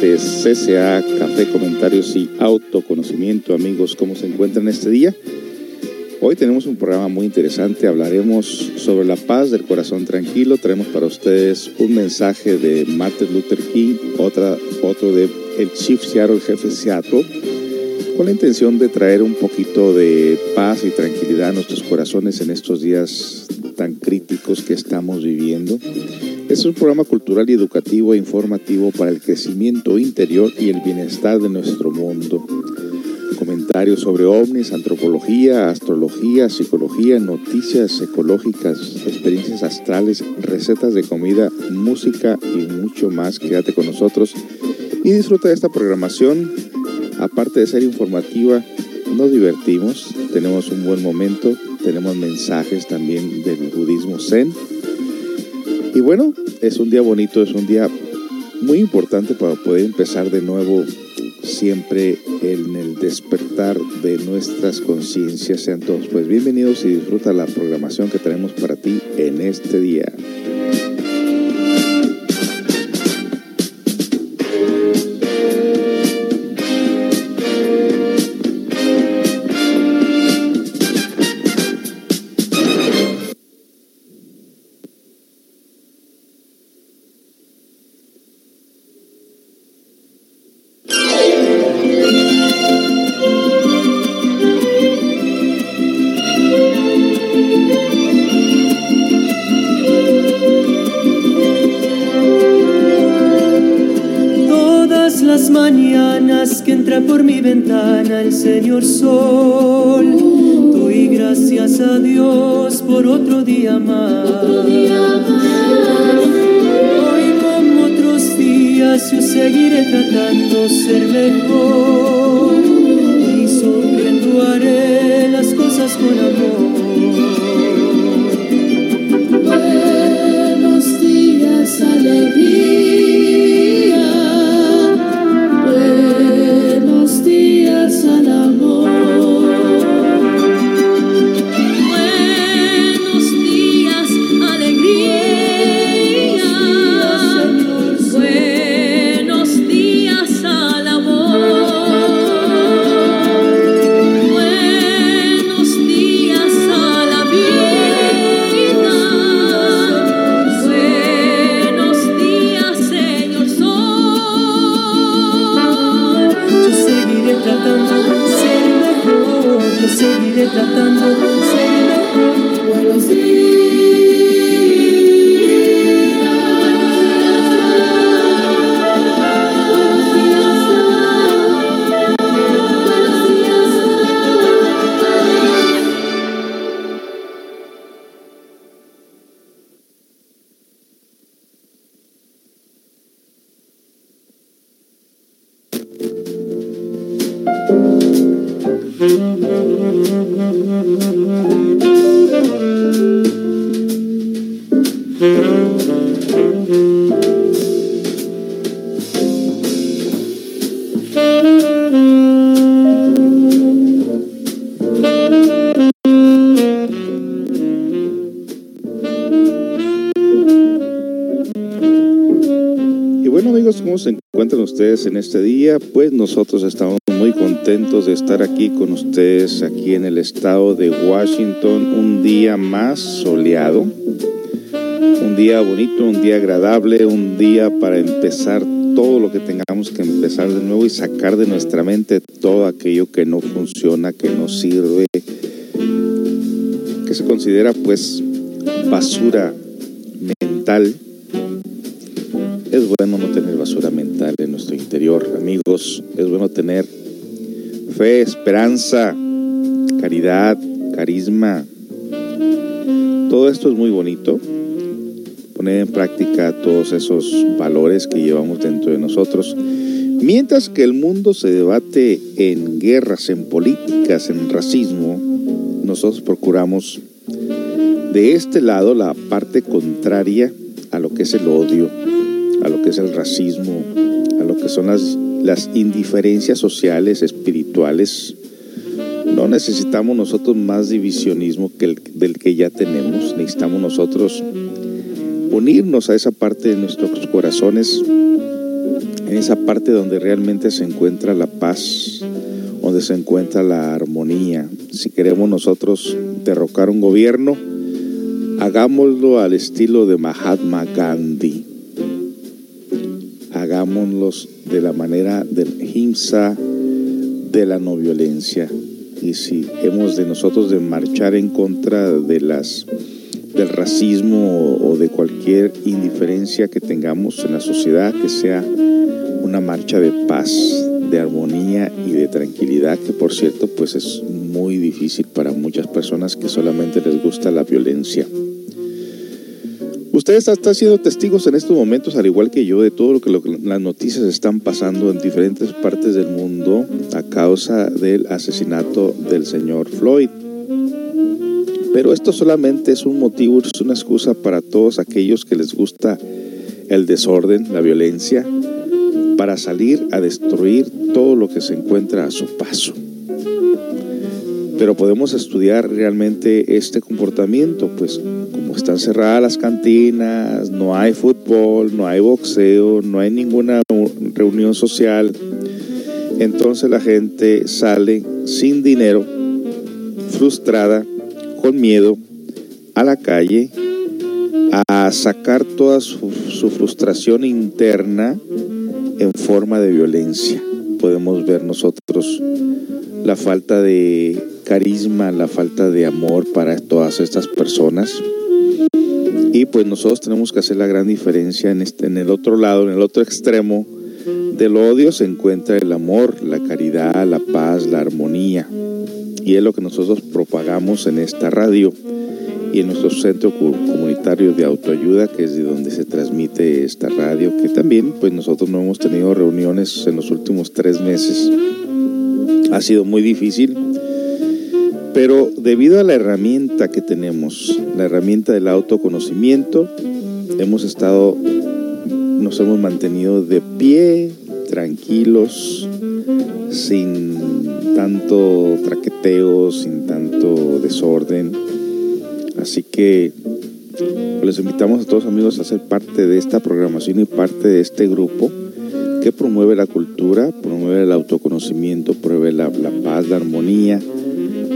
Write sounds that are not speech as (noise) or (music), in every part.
de CCA, Café, Comentarios y Autoconocimiento. Amigos, ¿cómo se encuentran este día? Hoy tenemos un programa muy interesante. Hablaremos sobre la paz del corazón tranquilo. Traemos para ustedes un mensaje de Martin Luther King, otra, otro de el Chief Seattle, jefe Seattle, con la intención de traer un poquito de paz y tranquilidad a nuestros corazones en estos días tan críticos que estamos viviendo. Es un programa cultural y educativo e informativo para el crecimiento interior y el bienestar de nuestro mundo. Comentarios sobre ovnis, antropología, astrología, psicología, noticias ecológicas, experiencias astrales, recetas de comida, música y mucho más. Quédate con nosotros y disfruta de esta programación. Aparte de ser informativa, nos divertimos, tenemos un buen momento, tenemos mensajes también del budismo zen y bueno, es un día bonito, es un día muy importante para poder empezar de nuevo siempre en el despertar de nuestras conciencias. Sean todos pues bienvenidos y disfruta la programación que tenemos para ti en este día. Señor Sol. Doy gracias a Dios por otro día más. Hoy como otros días yo seguiré tratando ser mejor ustedes en este día, pues nosotros estamos muy contentos de estar aquí con ustedes, aquí en el estado de Washington, un día más soleado, un día bonito, un día agradable, un día para empezar todo lo que tengamos que empezar de nuevo y sacar de nuestra mente todo aquello que no funciona, que no sirve, que se considera pues basura mental es bueno no tener basura mental en nuestro interior, amigos. Es bueno tener fe, esperanza, caridad, carisma. Todo esto es muy bonito. Poner en práctica todos esos valores que llevamos dentro de nosotros. Mientras que el mundo se debate en guerras, en políticas, en racismo, nosotros procuramos de este lado la parte contraria a lo que es el odio, a lo que es el racismo, a lo que son las, las indiferencias sociales, espirituales. No necesitamos nosotros más divisionismo que el, del que ya tenemos. Necesitamos nosotros unirnos a esa parte de nuestros corazones, en esa parte donde realmente se encuentra la paz, donde se encuentra la armonía. Si queremos nosotros derrocar un gobierno, hagámoslo al estilo de Mahatma Gandhi. De la manera del himsa de la no violencia. Y si hemos de nosotros de marchar en contra de las del racismo o de cualquier indiferencia que tengamos en la sociedad, que sea una marcha de paz, de armonía y de tranquilidad, que por cierto pues es muy difícil para muchas personas que solamente les gusta la violencia. Ustedes están siendo testigos en estos momentos, al igual que yo, de todo lo que, las noticias están pasando en diferentes partes del mundo a causa del asesinato del señor Floyd. Pero esto solamente es un motivo, es una excusa para todos aquellos que les gusta el desorden, la violencia, para salir a destruir todo lo que se encuentra a su paso. Pero podemos estudiar realmente este comportamiento, pues como están cerradas las cantinas, no hay fútbol, no hay boxeo, no hay ninguna reunión social, entonces la gente sale sin dinero, frustrada, con miedo, a la calle, a sacar toda su, frustración interna en forma de violencia. Podemos ver nosotros la falta de carisma, la falta de amor para todas estas personas. Y pues nosotros tenemos que hacer la gran diferencia en, este, en el otro lado, en el otro extremo del odio se encuentra el amor, la caridad, la paz, la armonía. Y es lo que nosotros propagamos en esta radio y en nuestro centro comunitario de autoayuda, que es de donde se transmite esta radio, que también pues nosotros no hemos tenido reuniones en los últimos tres meses. Ha sido muy difícil, pero debido a la herramienta que tenemos, la herramienta del autoconocimiento, hemos estado, nos hemos mantenido de pie, tranquilos, sin tanto traqueteo, sin tanto desorden. Así que les invitamos a todos amigos a ser parte de esta programación y parte de este grupo que promueve la cultura, promueve el autoconocimiento, promueve la, la paz, la armonía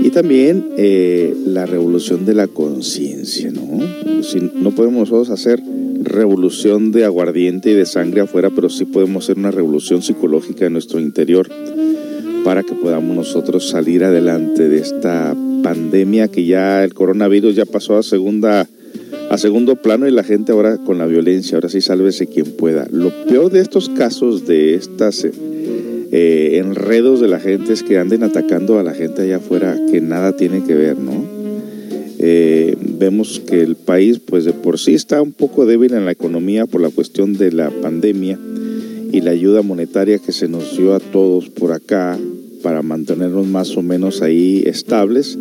y también eh, la revolución de la conciencia. ¿no? Si, no podemos nosotros hacer revolución de aguardiente y de sangre afuera, pero sí podemos hacer una revolución psicológica en nuestro interior para que podamos nosotros salir adelante de esta pandemia que ya el coronavirus ya pasó a segunda a segundo plano y la gente ahora con la violencia, ahora sí sálvese quien pueda. Lo peor de estos casos, de estas eh, enredos de la gente es que anden atacando a la gente allá afuera que nada tiene que ver, ¿no? Eh, vemos que el país pues de por sí está un poco débil en la economía por la cuestión de la pandemia y la ayuda monetaria que se nos dio a todos por acá para mantenernos más o menos ahí estables.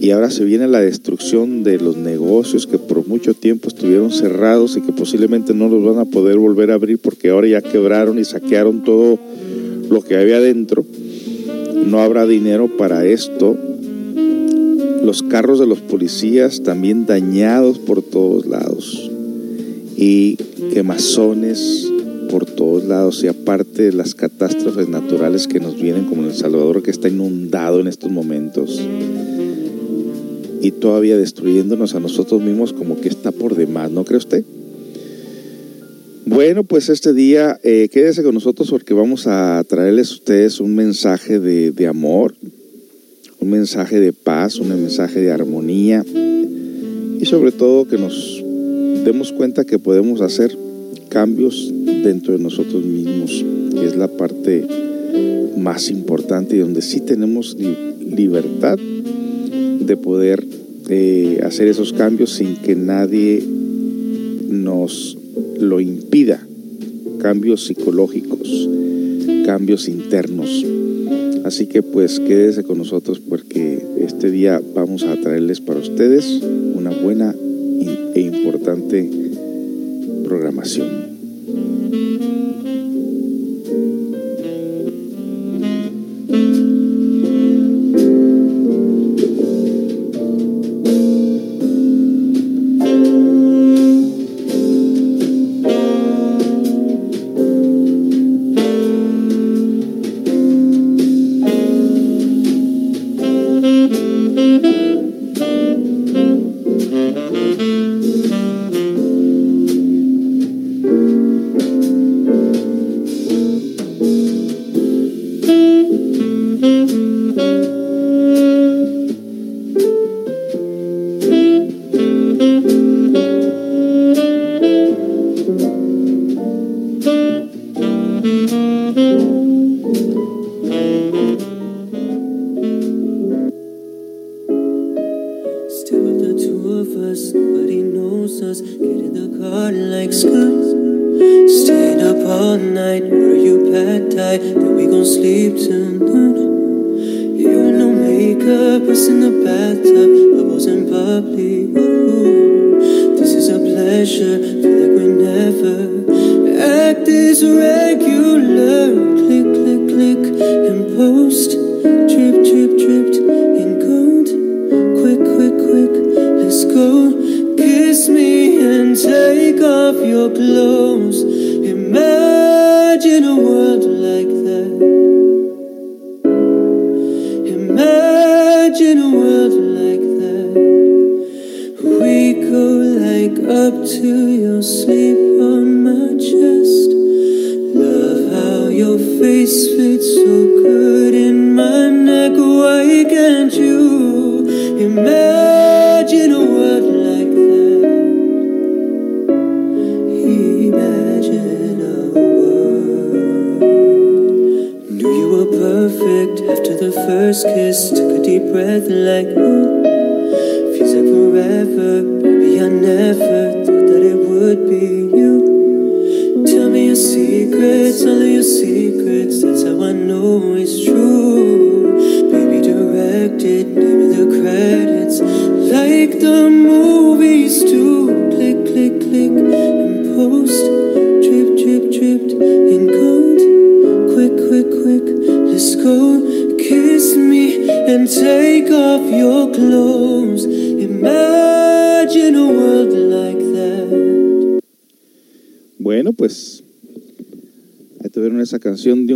Y ahora se viene la destrucción de los negocios que por mucho tiempo estuvieron cerrados y que posiblemente no los van a poder volver a abrir porque ahora ya quebraron y saquearon todo lo que había adentro. No habrá dinero para esto. Los carros de los policías también dañados por todos lados. Y quemazones por todos lados y aparte de las catástrofes naturales que nos vienen como en El Salvador que está inundado en estos momentos y todavía destruyéndonos a nosotros mismos como que está por demás, ¿no cree usted? Bueno, pues este día eh, quédese con nosotros porque vamos a traerles a ustedes un mensaje de, amor, un mensaje de paz, un mensaje de armonía y sobre todo que nos demos cuenta que podemos hacer cambios dentro de nosotros mismos, que es la parte más importante y donde sí tenemos li libertad de poder eh, hacer esos cambios sin que nadie nos lo impida. Cambios psicológicos, cambios internos. Así que pues quédese con nosotros porque este día vamos a traerles para ustedes una buena e importante programación.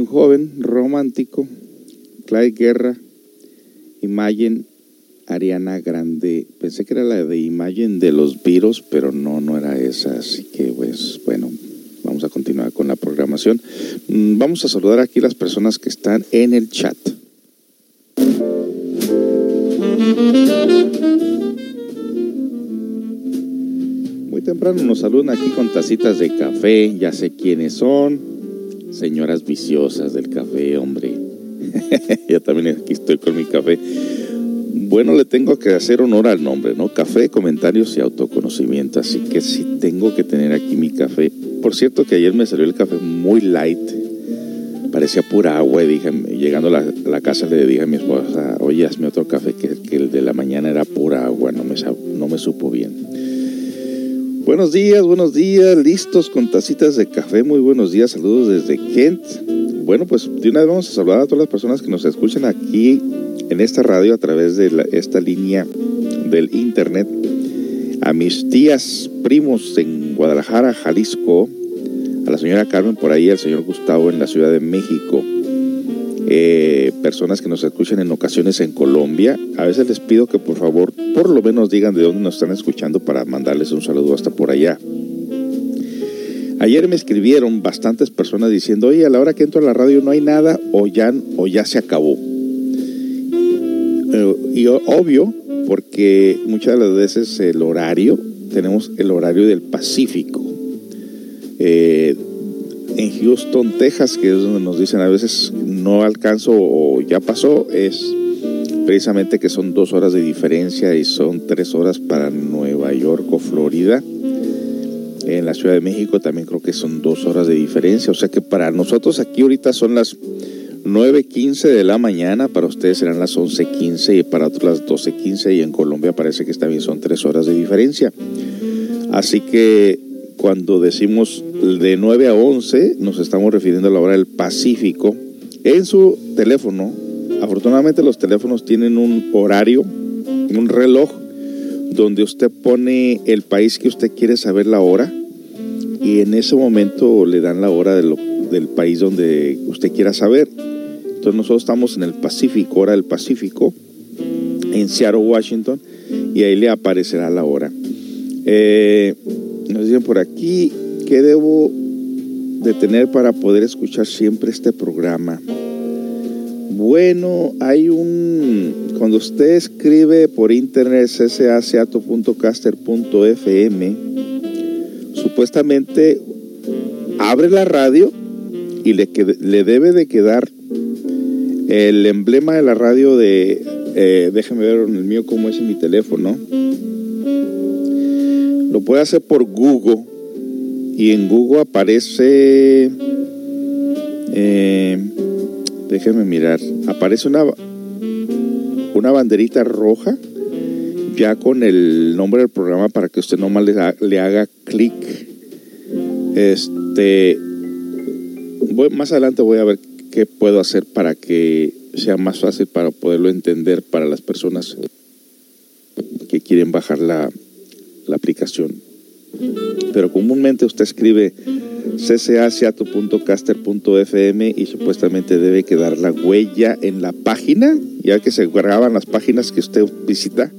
Joven romántico, Clyde Guerra, Imagen Ariana Grande. Pensé que era la de Imagen de los virus, pero no, no era esa. Así que, pues, bueno, vamos a continuar con la programación. Mm, vamos a saludar aquí las personas que están en el chat. Muy temprano nos saludan aquí con tacitas de café, ya sé quiénes son señoras viciosas del café, hombre. (laughs) Yo también aquí estoy con mi café. Bueno, le tengo que hacer honor al nombre, ¿no? Café, comentarios y autoconocimiento. Así que sí tengo que tener aquí mi café. Por cierto que ayer me salió el café muy light. Parecía pura agua dije, llegando a la, casa le dije a mi esposa, oye, hazme otro café que, que, el de la mañana era pura agua, no me, no me supo bien. Buenos días, buenos días, listos con tacitas de café, muy buenos días, saludos desde Kent. Bueno, pues de una vez vamos a saludar a todas las personas que nos escuchan aquí en esta radio a través de esta línea del internet. A mis tías, primos en Guadalajara, Jalisco, a la señora Carmen por ahí, al señor Gustavo en la Ciudad de México, eh, personas que nos escuchan en ocasiones en Colombia. A veces les pido que por favor por lo menos digan de dónde nos están escuchando para mandarles un saludo hasta por allá. Ayer me escribieron bastantes personas diciendo, oye, a la hora que entro a la radio no hay nada o ya, o ya se acabó. Eh, y obvio, porque muchas de las veces el horario, tenemos el horario del Pacífico. Eh, en Houston, Texas, que es donde nos dicen a veces no alcanzo o ya pasó, es precisamente que son dos horas de diferencia y son tres horas para Nueva York o Florida. En la Ciudad de México también creo que son dos horas de diferencia. O sea que para nosotros aquí ahorita son las 9.15 de la mañana, para ustedes serán las 11.15 y para otros las 12.15 y en Colombia parece que también son tres horas de diferencia. Así que cuando decimos de 9 a 11 nos estamos refiriendo a la hora del Pacífico. En su teléfono, afortunadamente los teléfonos tienen un horario, un reloj donde usted pone el país que usted quiere saber la hora y en ese momento le dan la hora del país donde usted quiera saber. Entonces nosotros estamos en el Pacífico, hora del Pacífico, en Seattle, Washington, y ahí le aparecerá la hora. Eh, nos dicen por aquí, ¿qué debo de tener para poder escuchar siempre este programa? Bueno, hay un... Cuando usted escribe por internet ccaseato.caster.fm, supuestamente abre la radio y le, le debe de quedar el emblema de la radio de... Eh, déjeme ver el mío cómo es en mi teléfono. Lo puede hacer por Google y en Google aparece... Eh, déjeme mirar, aparece una, una banderita roja ya con el nombre del programa para que usted nomás le, le haga clic. Este, más adelante voy a ver qué puedo hacer para que sea más fácil para poderlo entender para las personas que quieren bajar la, la aplicación. Pero comúnmente usted escribe ccaciato.caster.fm y supuestamente debe quedar la huella en la página, ya que se graban las páginas que usted visita,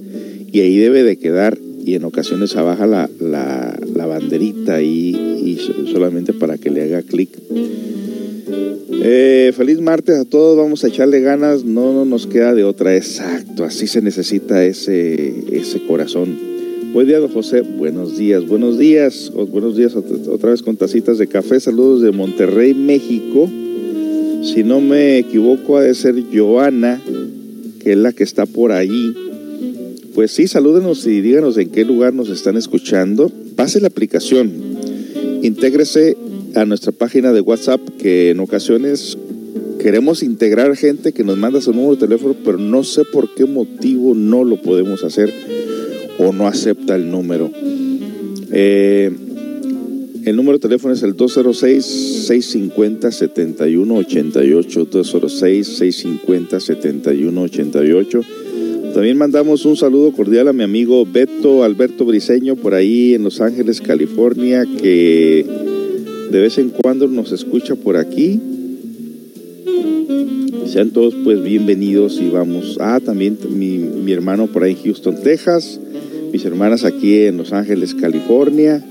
y ahí debe de quedar, y en ocasiones abajo la, la, la banderita y, y, solamente para que le haga clic. Eh, feliz martes a todos, vamos a echarle ganas, no, no nos queda de otra, exacto, así se necesita ese, ese corazón. Buen día, don José. Buenos días, buenos días. Buenos días otra vez con tacitas de café. Saludos de Monterrey, México. Si no me equivoco, ha de ser Joana, que es la que está por allí. Pues sí, salúdenos y díganos en qué lugar nos están escuchando. Pase la aplicación. Intégrese a nuestra página de WhatsApp, que en ocasiones queremos integrar gente que nos manda su número de teléfono, pero no sé por qué motivo no lo podemos hacer o no acepta el número. Eh, el número de teléfono es el 206-650-7188. 206-650-7188. También mandamos un saludo cordial a mi amigo Beto Alberto Briseño por ahí en Los Ángeles, California, que de vez en cuando nos escucha por aquí. Sean todos pues bienvenidos y vamos. Ah, también mi, mi hermano por ahí en Houston, Texas mis hermanas aquí en Los Ángeles, California.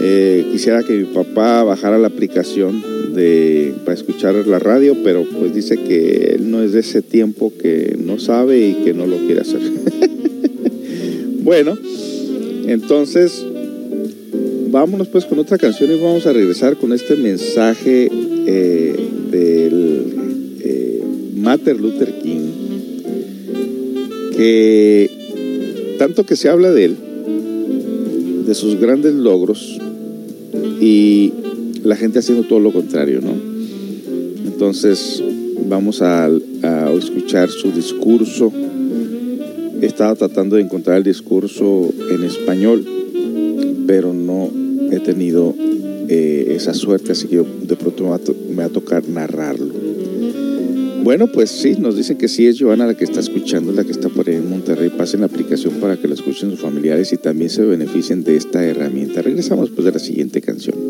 Eh, quisiera que mi papá bajara la aplicación de, para escuchar la radio, pero pues dice que él no es de ese tiempo que no sabe y que no lo quiere hacer. (laughs) bueno, entonces vámonos pues con otra canción y vamos a regresar con este mensaje eh, del eh, Martin Luther King que tanto que se habla de él, de sus grandes logros, y la gente haciendo todo lo contrario, ¿no? Entonces, vamos a, escuchar su discurso. He estado tratando de encontrar el discurso en español, pero no he tenido eh, esa suerte, así que de pronto me va a tocar narrarlo. Bueno, pues sí, nos dicen que sí es Joana la que está escuchando, la que está por ahí en Monterrey. Pasen la aplicación para que la escuchen sus familiares y también se beneficien de esta herramienta. Regresamos pues de la siguiente canción.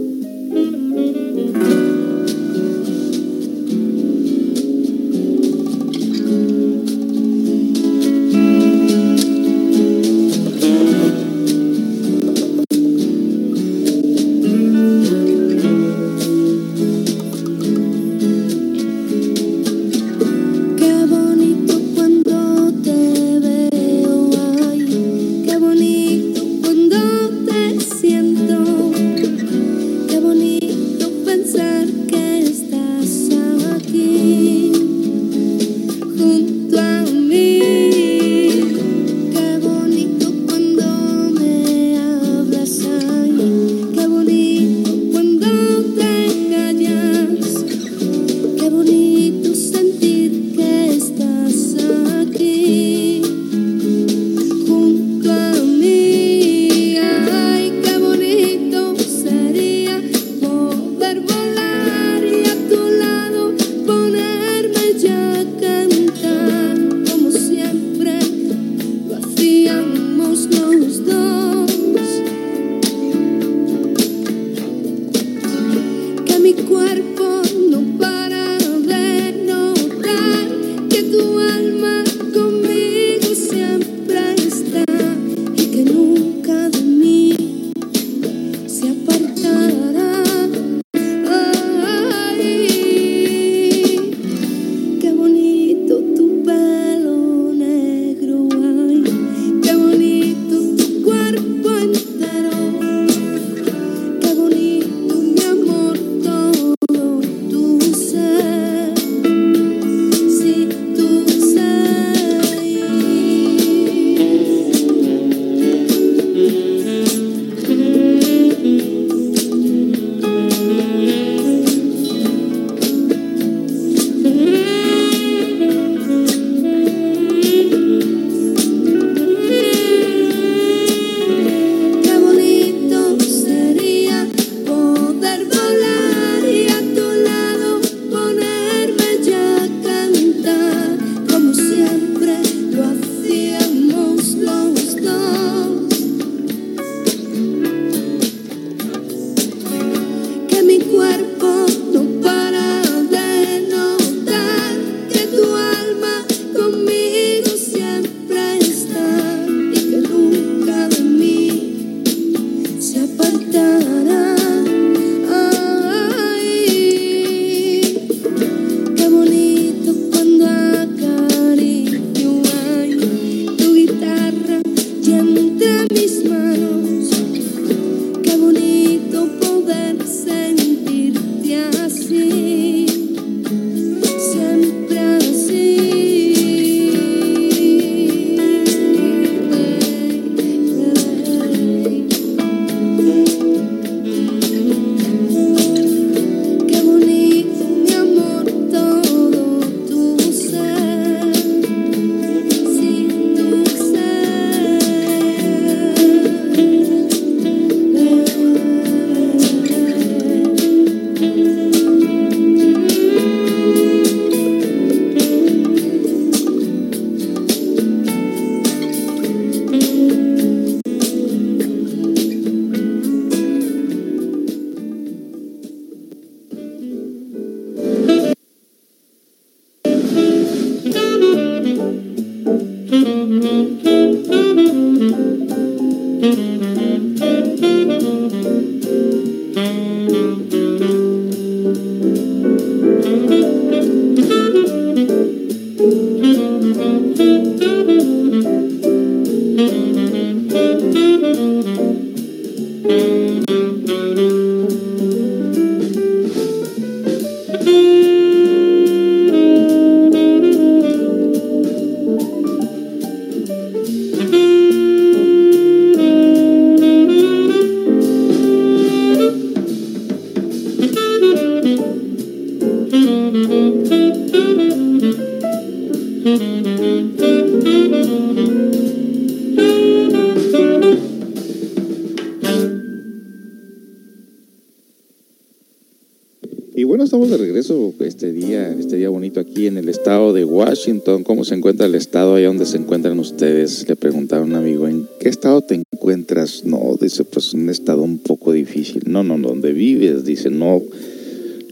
Washington. ¿Cómo se encuentra el estado allá donde se encuentran ustedes? Le preguntaron a un amigo, ¿en qué estado te encuentras? No, dice, pues un estado un poco difícil. No, no, donde vives, dice, no,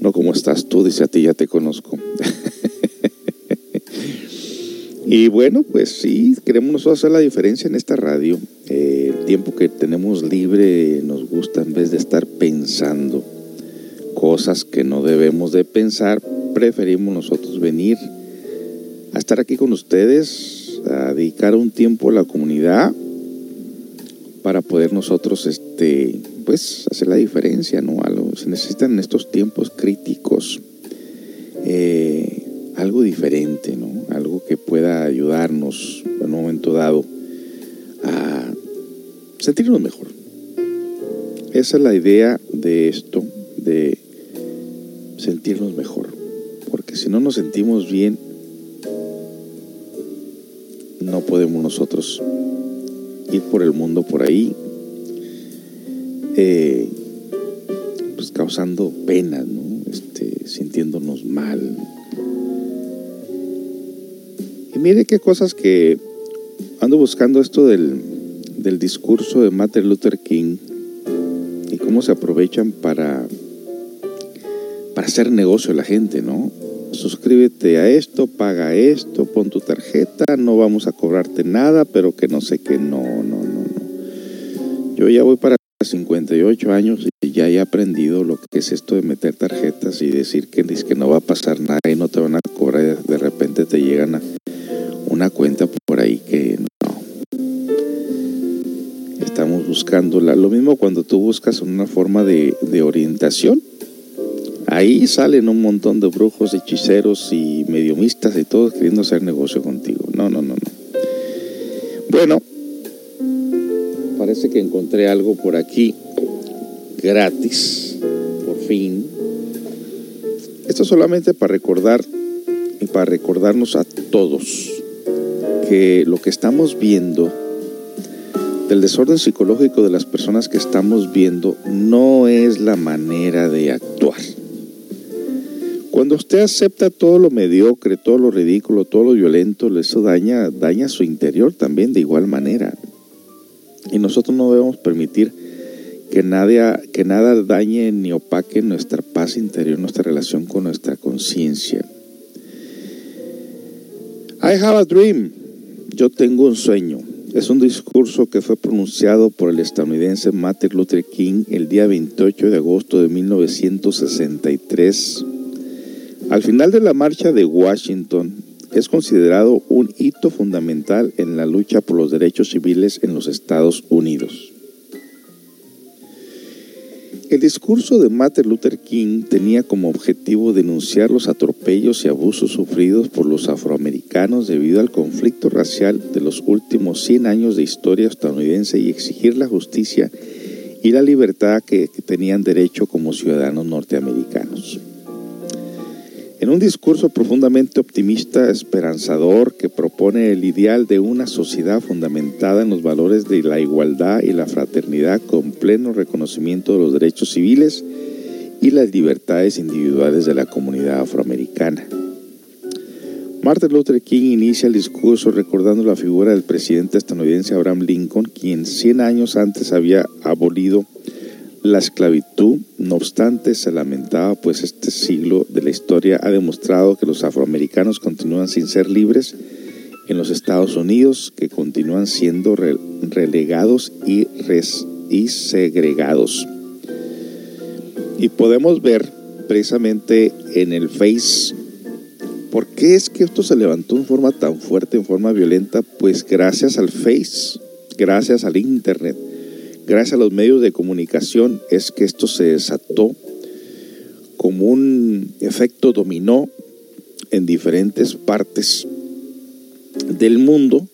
no como estás tú, dice, a ti ya te conozco. (laughs) y bueno, pues sí, queremos nosotros hacer la diferencia en esta radio. Eh, el tiempo que tenemos libre nos gusta en vez de estar pensando cosas que no debemos de pensar, preferimos nosotros venir estar aquí con ustedes, a dedicar un tiempo a la comunidad para poder nosotros este pues hacer la diferencia, ¿no? Se necesitan en estos tiempos críticos eh, algo diferente, ¿no? Algo que pueda ayudarnos en un momento dado a sentirnos mejor. Esa es la idea de esto, de sentirnos mejor. Porque si no nos sentimos bien, podemos nosotros ir por el mundo por ahí, eh, pues causando pena, ¿no? este, sintiéndonos mal. Y mire qué cosas que ando buscando esto del, del discurso de Martin Luther King y cómo se aprovechan para para hacer negocio la gente, ¿no? Suscríbete a esto, paga esto, pon tu tarjeta, no vamos a cobrarte nada, pero que no sé qué, no, no, no, no. Yo ya voy para 58 años y ya he aprendido lo que es esto de meter tarjetas y decir que, que no va a pasar nada y no te van a cobrar de repente te llegan a una cuenta por ahí que no. Estamos buscando lo mismo cuando tú buscas una forma de, de orientación Ahí salen un montón de brujos, hechiceros y mediomistas y todos queriendo hacer negocio contigo. No, no, no, no. Bueno, parece que encontré algo por aquí gratis, por fin. Esto solamente para recordar y para recordarnos a todos que lo que estamos viendo, del desorden psicológico de las personas que estamos viendo, no es la manera de actuar. Cuando usted acepta todo lo mediocre, todo lo ridículo, todo lo violento, eso daña, daña su interior también de igual manera. Y nosotros no debemos permitir que, nadie, que nada dañe ni opaque nuestra paz interior, nuestra relación con nuestra conciencia. I have a dream. Yo tengo un sueño. Es un discurso que fue pronunciado por el estadounidense Martin Luther King el día 28 de agosto de 1963 al final de la marcha de Washington, es considerado un hito fundamental en la lucha por los derechos civiles en los Estados Unidos. El discurso de Martin Luther King tenía como objetivo denunciar los atropellos y abusos sufridos por los afroamericanos debido al conflicto racial de los últimos 100 años de historia estadounidense y exigir la justicia y la libertad que, tenían derecho como ciudadanos norteamericanos. En un discurso profundamente optimista, esperanzador, que propone el ideal de una sociedad fundamentada en los valores de la igualdad y la fraternidad con pleno reconocimiento de los derechos civiles y las libertades individuales de la comunidad afroamericana. Martin Luther King inicia el discurso recordando la figura del presidente estadounidense Abraham Lincoln, quien 100 años antes había abolido la esclavitud, no obstante, se lamentaba, pues este siglo de la historia ha demostrado que los afroamericanos continúan sin ser libres en los Estados Unidos que continúan siendo relegados y, segregados. Y podemos ver precisamente en el Face por qué es que esto se levantó en forma tan fuerte, en forma violenta. Pues gracias al Face, gracias al Internet, gracias a los medios de comunicación es que esto se desató como un efecto dominó en diferentes partes del mundo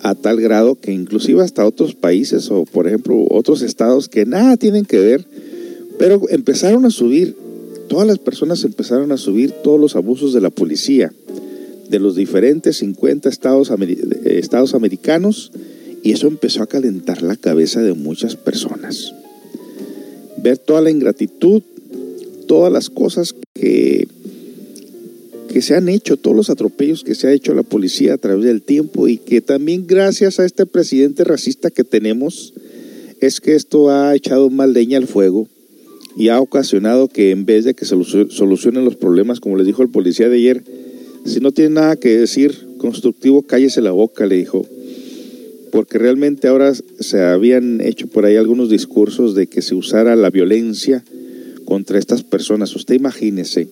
a tal grado que inclusive hasta otros países o por ejemplo otros estados que nada tienen que ver, pero empezaron a subir, todas las personas empezaron a subir todos los abusos de la policía de los diferentes 50 estados, estados americanos y eso empezó a calentar la cabeza de muchas personas. Ver toda la ingratitud, todas las cosas que que se han hecho, todos los atropellos que se ha hecho la policía a través del tiempo y que también gracias a este presidente racista que tenemos es que esto ha echado más leña al fuego y ha ocasionado que en vez de que solucionen los problemas, como les dijo el policía de ayer, si no tiene nada que decir constructivo, cállese la boca, le dijo. Porque realmente ahora se habían hecho por ahí algunos discursos de que se usara la violencia contra estas personas. Usted imagínese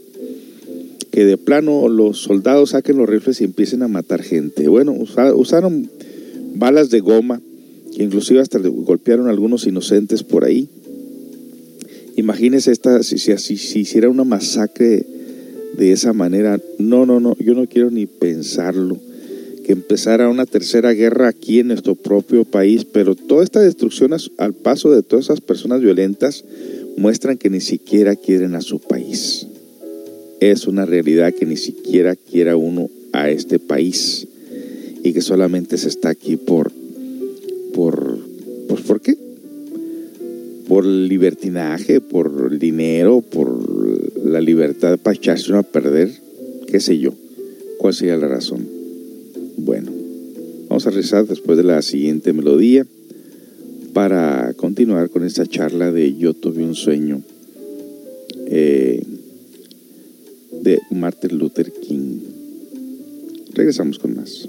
que de plano los soldados saquen los rifles y empiecen a matar gente. Bueno, usaron balas de goma, inclusive hasta golpearon a algunos inocentes por ahí. Imagínese esta, si, si, si hiciera una masacre de esa manera. No, no, no, yo no quiero ni pensarlo. Que empezara una tercera guerra aquí en nuestro propio país, pero toda esta destrucción al paso de todas esas personas violentas muestran que ni siquiera quieren a su país es una realidad que ni siquiera quiera uno a este país y que solamente se está aquí por, por, pues, ¿por qué? Por libertinaje, por dinero, por la libertad para echarse uno a perder, qué sé yo, cuál sería la razón. Bueno, vamos a rezar después de la siguiente melodía para continuar con esta charla de Yo tuve un sueño. Eh, de Martin Luther King. Regresamos con más.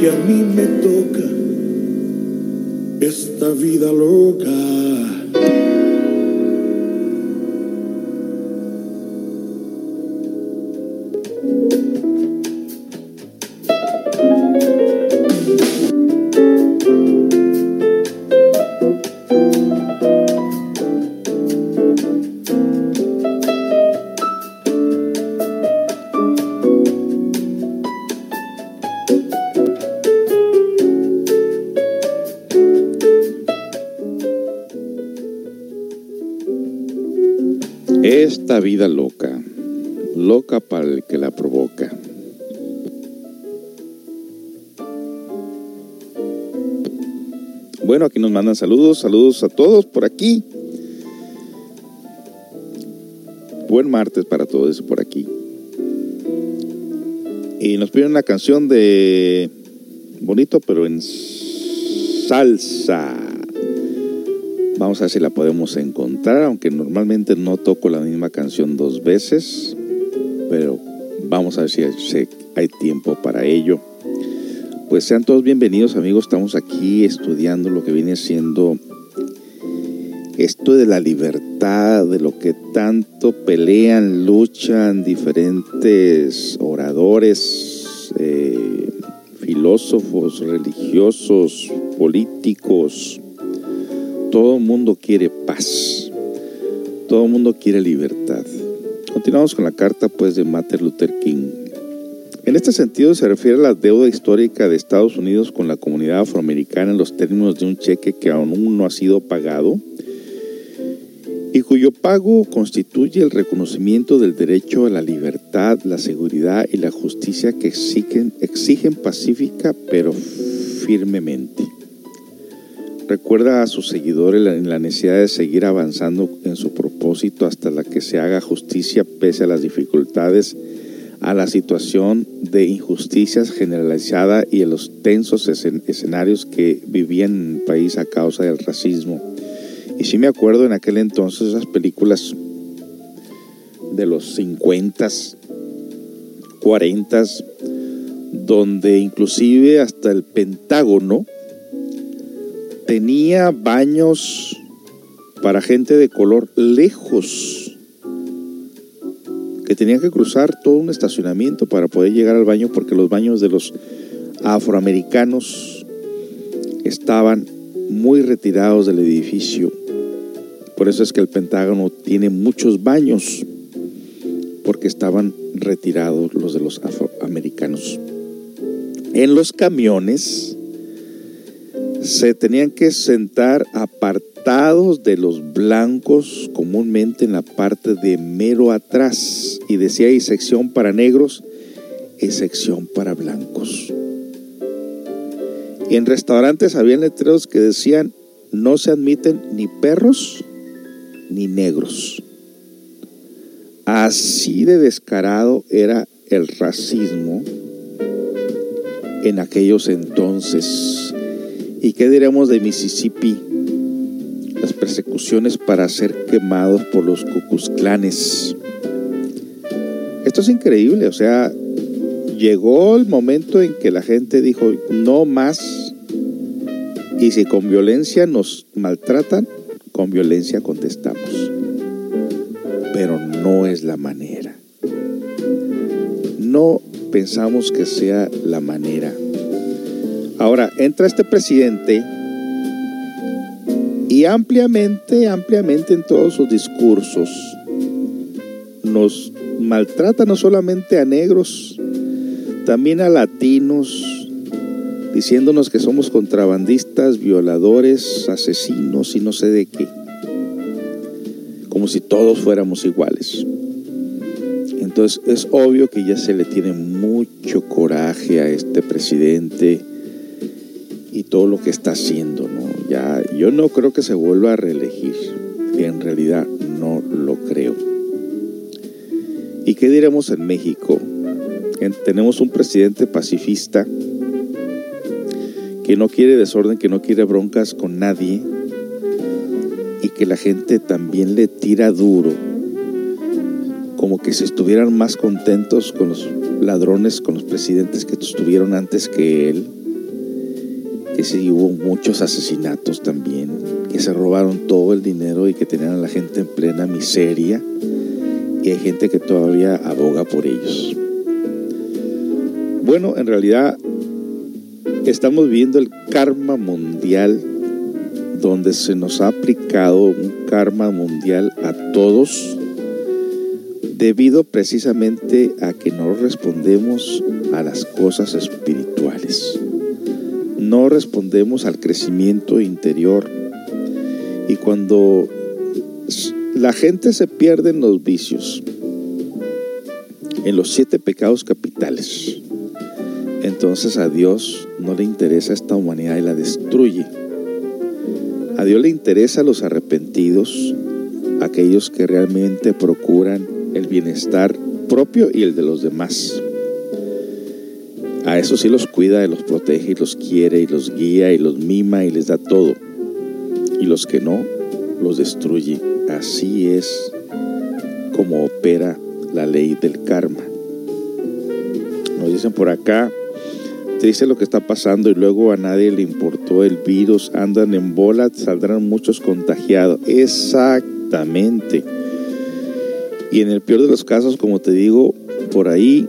Que a mí me toca esta vida loca. Vida loca, loca para el que la provoca. Bueno, aquí nos mandan saludos, saludos a todos por aquí. Buen martes para todos por aquí. Y nos piden una canción de bonito, pero en salsa. Vamos a ver si la podemos encontrar, aunque normalmente no toco la misma canción dos veces, pero vamos a ver si hay tiempo para ello. Pues sean todos bienvenidos amigos, estamos aquí estudiando lo que viene siendo esto de la libertad, de lo que tanto pelean, luchan diferentes oradores, eh, filósofos, religiosos, políticos, todo mundo quiere paz. Todo mundo quiere libertad. Continuamos con la carta pues de Martin Luther King. En este sentido se refiere a la deuda histórica de Estados Unidos con la comunidad afroamericana en los términos de un cheque que aún no ha sido pagado y cuyo pago constituye el reconocimiento del derecho a la libertad, la seguridad y la justicia que exigen pacífica pero firmemente. Recuerda a sus seguidores la necesidad de seguir avanzando en su propósito hasta la que se haga justicia pese a las dificultades, a la situación de injusticias generalizada y a los tensos escenarios que vivían en el país a causa del racismo. Y sí me acuerdo en aquel entonces esas películas de los 50, 40, donde inclusive hasta el Pentágono tenía baños para gente de color lejos, que tenían que cruzar todo un estacionamiento para poder llegar al baño porque los baños de los afroamericanos estaban muy retirados del edificio. Por eso es que el Pentágono tiene muchos baños, porque estaban retirados los de los afroamericanos. En los camiones se tenían que sentar apartados de los blancos, comúnmente en la parte de mero atrás, y decía hay sección para negros y sección para blancos. Y en restaurantes había letreros que decían no se admiten ni perros ni negros. Así de descarado era el racismo en aquellos entonces. ¿Y qué diremos de Mississippi? Las persecuciones para ser quemados por los cucuzclanes. Esto es increíble, o sea, llegó el momento en que la gente dijo, no más, y si con violencia nos maltratan, con violencia contestamos. Pero no es la manera. No pensamos que sea la manera. Ahora, entra este presidente y ampliamente, ampliamente en todos sus discursos nos maltrata no solamente a negros, también a latinos, diciéndonos que somos contrabandistas, violadores, asesinos y no sé de qué. Como si todos fuéramos iguales. Entonces es obvio que ya se le tiene mucho coraje a este presidente todo lo que está haciendo, ¿no? Ya, yo no creo que se vuelva a reelegir. En realidad no lo creo. ¿Y qué diremos en México? tenemos un presidente pacifista que no quiere desorden, que no quiere broncas con nadie y que la gente también le tira duro, como que si estuvieran más contentos con los ladrones, con los presidentes que estuvieron antes que él, que sí hubo muchos asesinatos también, que se robaron todo el dinero y que tenían a la gente en plena miseria y hay gente que todavía aboga por ellos. Bueno, en realidad estamos viendo el karma mundial donde se nos ha aplicado un karma mundial a todos debido precisamente a que no respondemos a las cosas espirituales. No respondemos al crecimiento interior. Y cuando la gente se pierde en los vicios, en los siete pecados capitales, entonces a Dios no le interesa esta humanidad y la destruye. A Dios le interesa a los arrepentidos, aquellos que realmente procuran el bienestar propio y el de los demás. A eso sí los cuida y los protege y los quiere y los guía y los mima y les da todo. Y los que no, los destruye. Así es como opera la ley del karma. Nos dicen por acá, dice lo que está pasando y luego a nadie le importó el virus, andan en bola, saldrán muchos contagiados. Exactamente. Y en el peor de los casos, como te digo, por ahí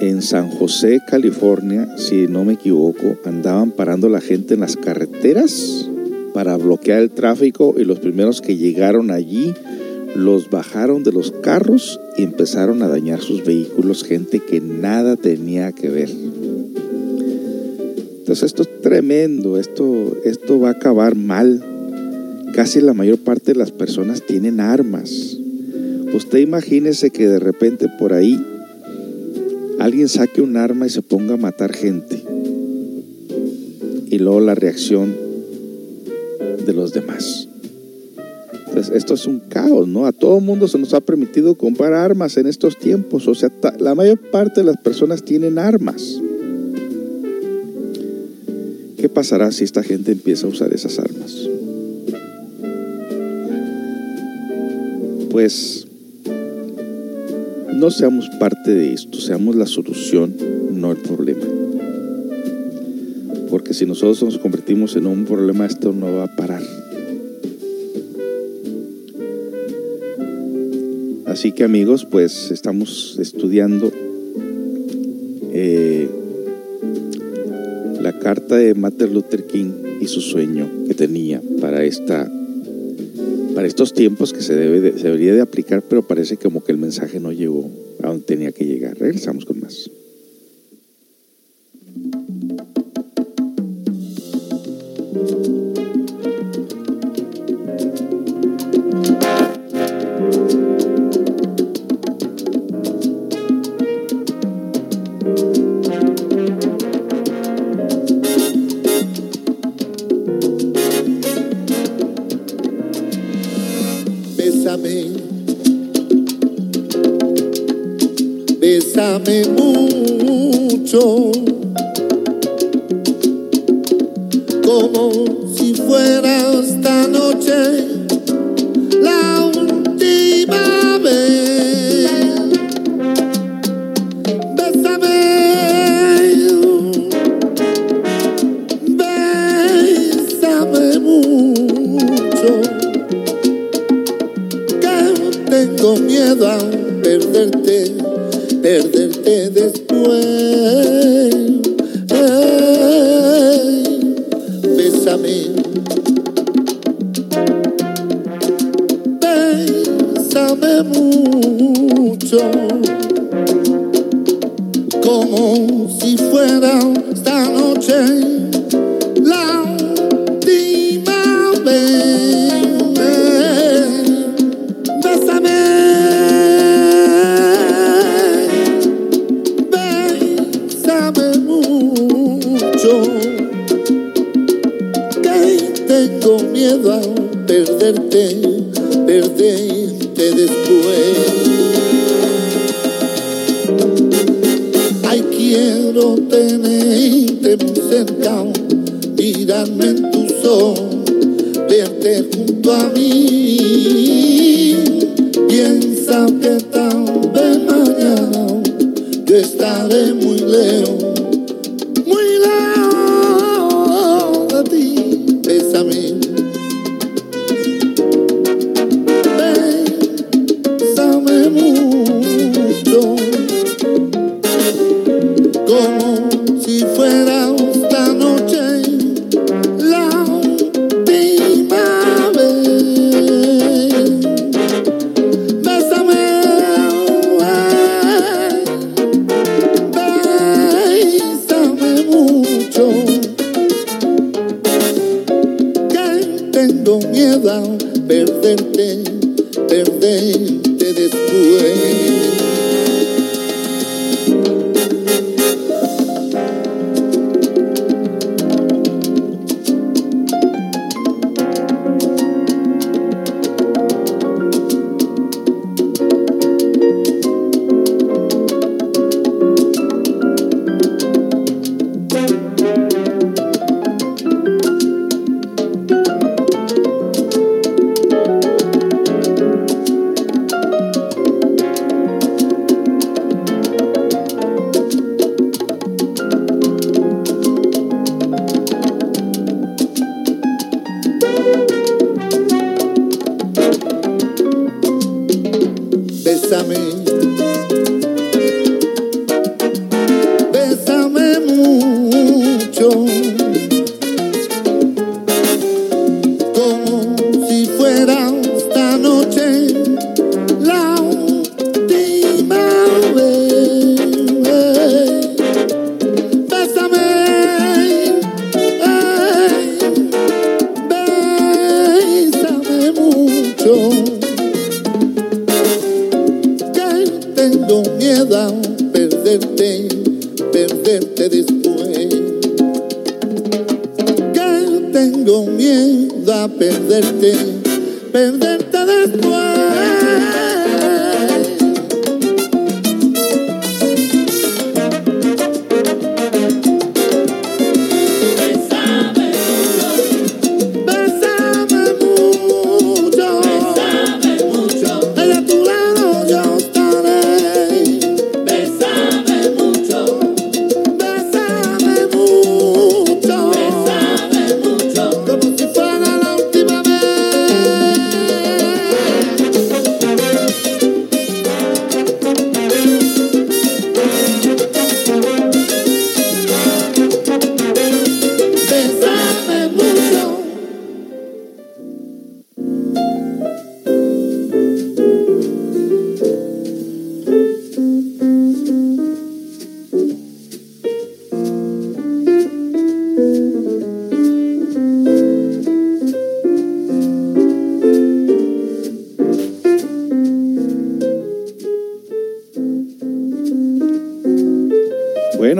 en San José, California, si no me equivoco, andaban parando la gente en las carreteras para bloquear el tráfico y los primeros que llegaron allí los bajaron de los carros y empezaron a dañar sus vehículos, gente que nada tenía que ver. Entonces esto es tremendo, esto, esto va a acabar mal. Casi la mayor parte de las personas tienen armas. Usted imagínese que de repente por ahí alguien saque un arma y se ponga a matar gente. Y luego la reacción de los demás. Entonces, esto es un caos, ¿no? A todo mundo se nos ha permitido comprar armas en estos tiempos. O sea, la mayor parte de las personas tienen armas. ¿Qué pasará si esta gente empieza a usar esas armas? Pues no seamos parte de esto, seamos la solución, no el problema. Porque si nosotros nos convertimos en un problema, esto no va a parar. Así que amigos, pues estamos estudiando eh, la carta de Martin Luther King y su sueño que tenía para esta para estos tiempos que se, debe se debería de aplicar, pero parece como que el mensaje no llegó a donde tenía que llegar. Regresamos con más. Bésame, bésame mucho, como si fuera esta noche.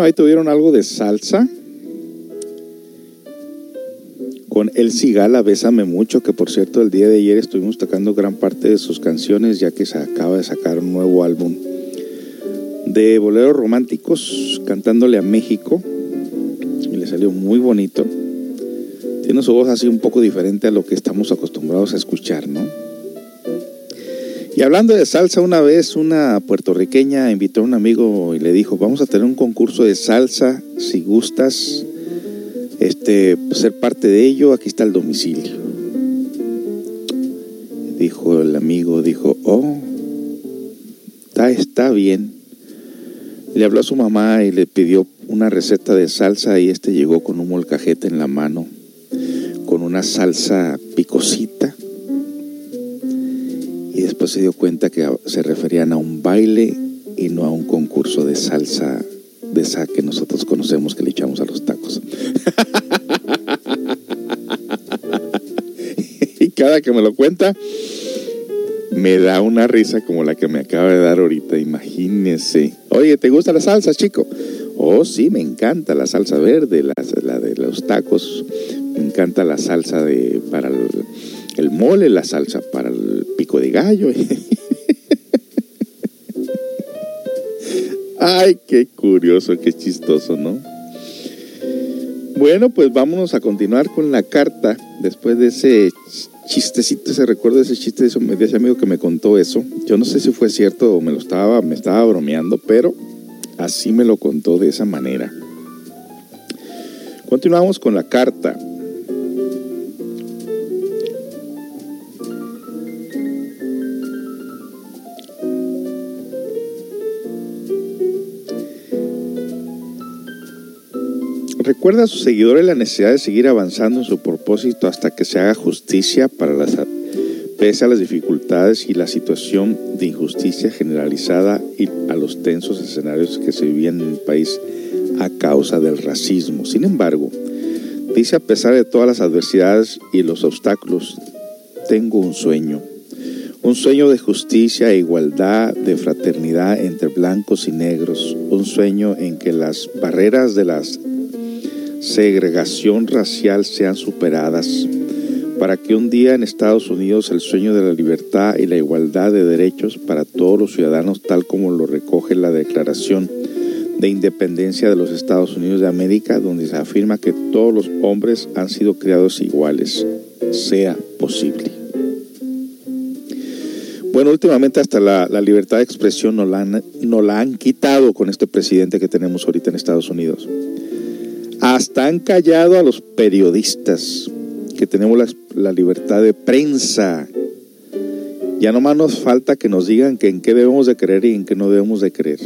Ahí tuvieron algo de salsa. Con El Cigala, Bésame Mucho, que por cierto el día de ayer estuvimos tocando gran parte de sus canciones, ya que se acaba de sacar un nuevo álbum de boleros románticos, cantándole a México. Y le salió muy bonito. Tiene su voz así un poco diferente a lo que estamos acostumbrados a escuchar, ¿no? Y hablando de salsa, una vez una puertorriqueña invitó a un amigo y le dijo, vamos a tener un concurso de salsa, si gustas este, ser parte de ello, aquí está el domicilio. Dijo el amigo, dijo, oh, está, está bien. Le habló a su mamá y le pidió una receta de salsa y este llegó con un molcajete en la mano, con una salsa picosita se dio cuenta que se referían a un baile y no a un concurso de salsa de esa que nosotros conocemos que le echamos a los tacos. (laughs) y cada que me lo cuenta, me da una risa como la que me acaba de dar ahorita. Imagínese. Oye, ¿te gusta la salsa, chico? Oh, sí, me encanta la salsa verde, la, la de los tacos. Me encanta la salsa de para el, el mole, la salsa para el de gallo. Ay, qué curioso, qué chistoso, ¿no? Bueno, pues vámonos a continuar con la carta. Después de ese chistecito, ese recuerdo ese chiste de, ese amigo que me contó eso. Yo no sé si fue cierto o me lo estaba, me estaba bromeando, pero así me lo contó de esa manera. Continuamos con la carta. Recuerda a sus seguidores la necesidad de seguir avanzando en su propósito hasta que se haga justicia para las pese a las dificultades y la situación de injusticia generalizada y a los tensos escenarios que se vivían en el país a causa del racismo. Sin embargo, dice a pesar de todas las adversidades y los obstáculos, tengo un sueño, un sueño de justicia e igualdad, de fraternidad entre blancos y negros, un sueño en que las barreras de la segregación racial sean superadas para que un día en Estados Unidos el sueño de la libertad y la igualdad de derechos para todos los ciudadanos, tal como lo recoge la Declaración de Independencia de los Estados Unidos de América, donde se afirma que todos los hombres han sido creados iguales, sea posible. Bueno, últimamente hasta la, libertad de expresión nos la, han, nos la han quitado con este presidente que tenemos ahorita en Estados Unidos. Hasta han callado a los periodistas que tenemos la, libertad de prensa. Ya nomás nos falta que nos digan en qué debemos de creer y en qué no debemos de creer.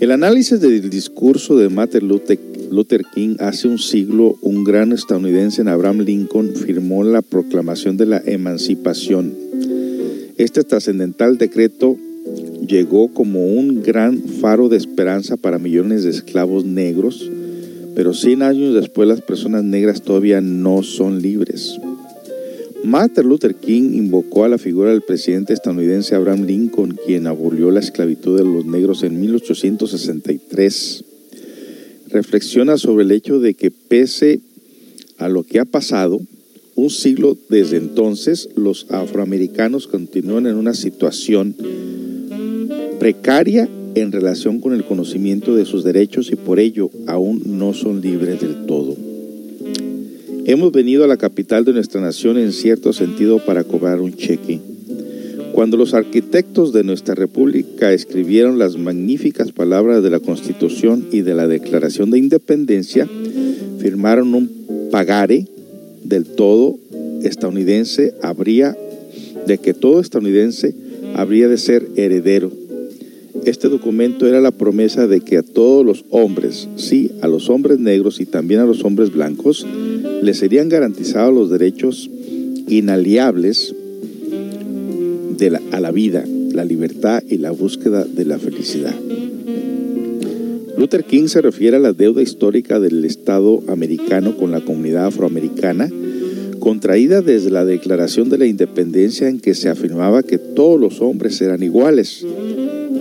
El análisis del discurso de Martin Luther King hace un siglo, un gran estadounidense, Abraham Lincoln, firmó la proclamación de la emancipación. Este trascendental decreto llegó como un gran faro de esperanza para millones de esclavos negros pero 100 años después las personas negras todavía no son libres. Martin Luther King invocó a la figura del presidente estadounidense Abraham Lincoln, quien abolió la esclavitud de los negros en 1863. Reflexiona sobre el hecho de que pese a lo que ha pasado, un siglo desde entonces, los afroamericanos continúan en una situación precaria en relación con el conocimiento de sus derechos y por ello aún no son libres del todo. Hemos venido a la capital de nuestra nación en cierto sentido para cobrar un cheque. Cuando los arquitectos de nuestra república escribieron las magníficas palabras de la Constitución y de la Declaración de Independencia, firmaron un pagare del todo estadounidense habría de que todo estadounidense habría de ser heredero este documento era la promesa de que a todos los hombres, sí, a los hombres negros y también a los hombres blancos, les serían garantizados los derechos inaliables de a la vida, la libertad y la búsqueda de la felicidad. Luther King se refiere a la deuda histórica del Estado americano con la comunidad afroamericana, contraída desde la Declaración de la Independencia en que se afirmaba que todos los hombres eran iguales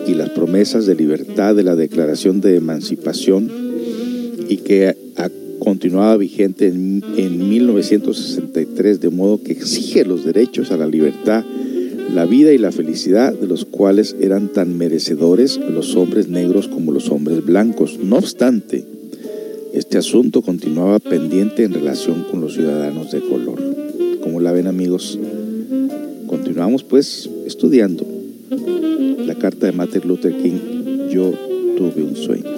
y las promesas de libertad de la Declaración de Emancipación y que ha continuado vigente en, en 1963, de modo que exige los derechos a la libertad, la vida y la felicidad de los cuales eran tan merecedores los hombres negros como los hombres blancos. No obstante, este asunto continuaba pendiente en relación con los ciudadanos de color. Como la ven amigos, continuamos pues estudiando la carta de Martin Luther King, Yo tuve un sueño.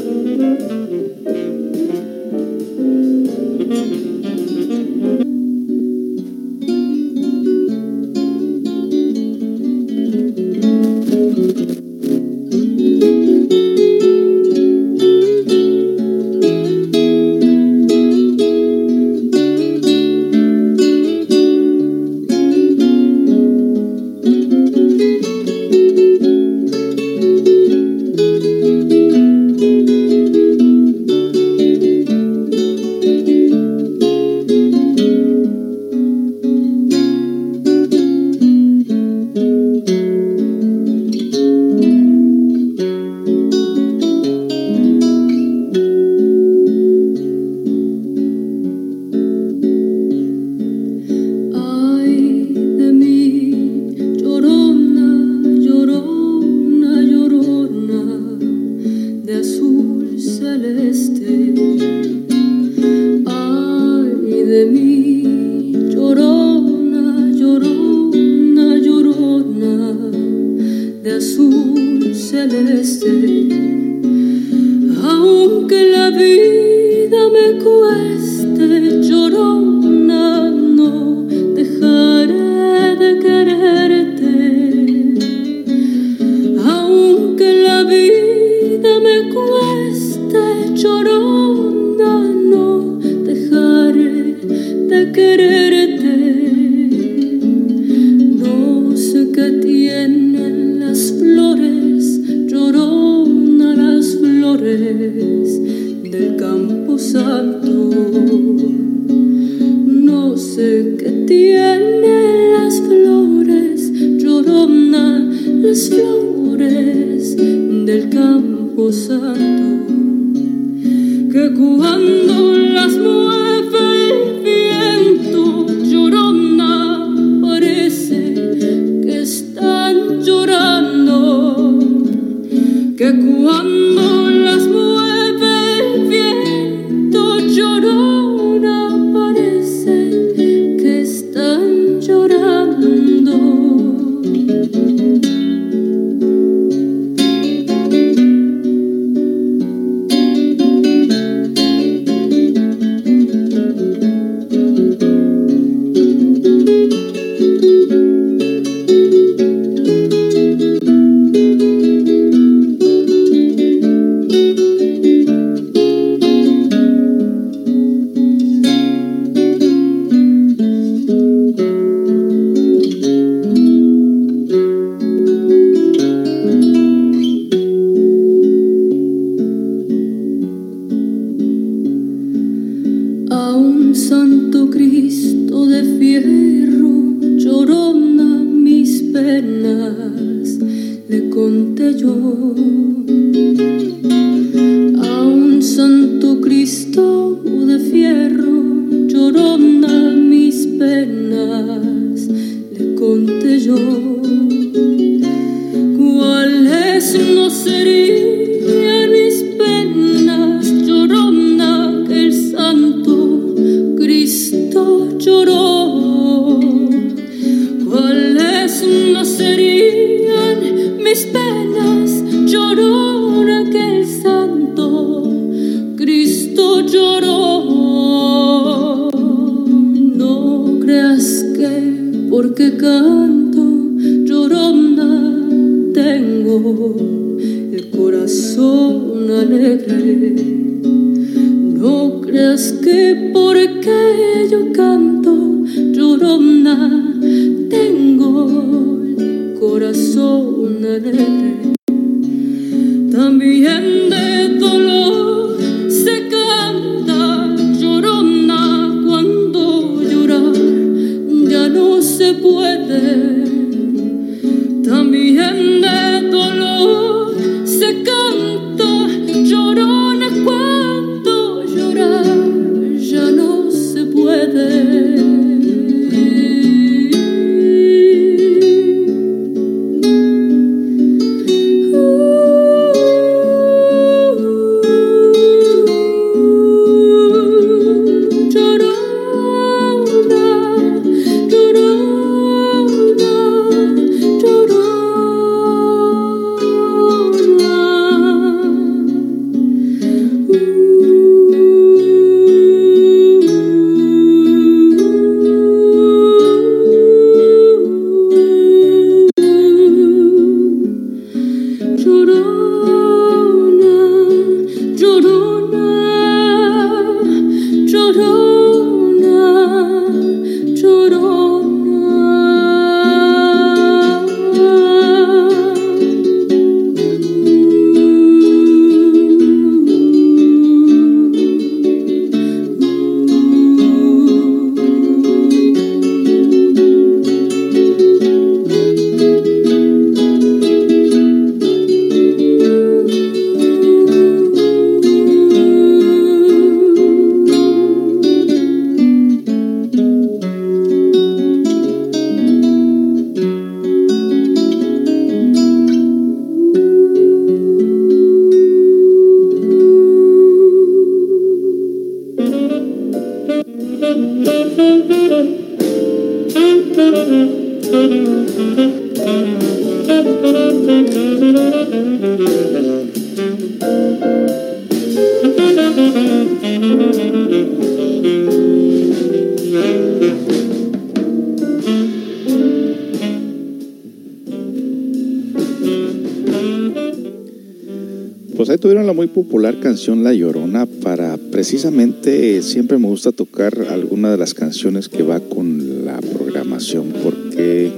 popular canción La Llorona para precisamente siempre me gusta tocar alguna de las canciones que va con la programación porque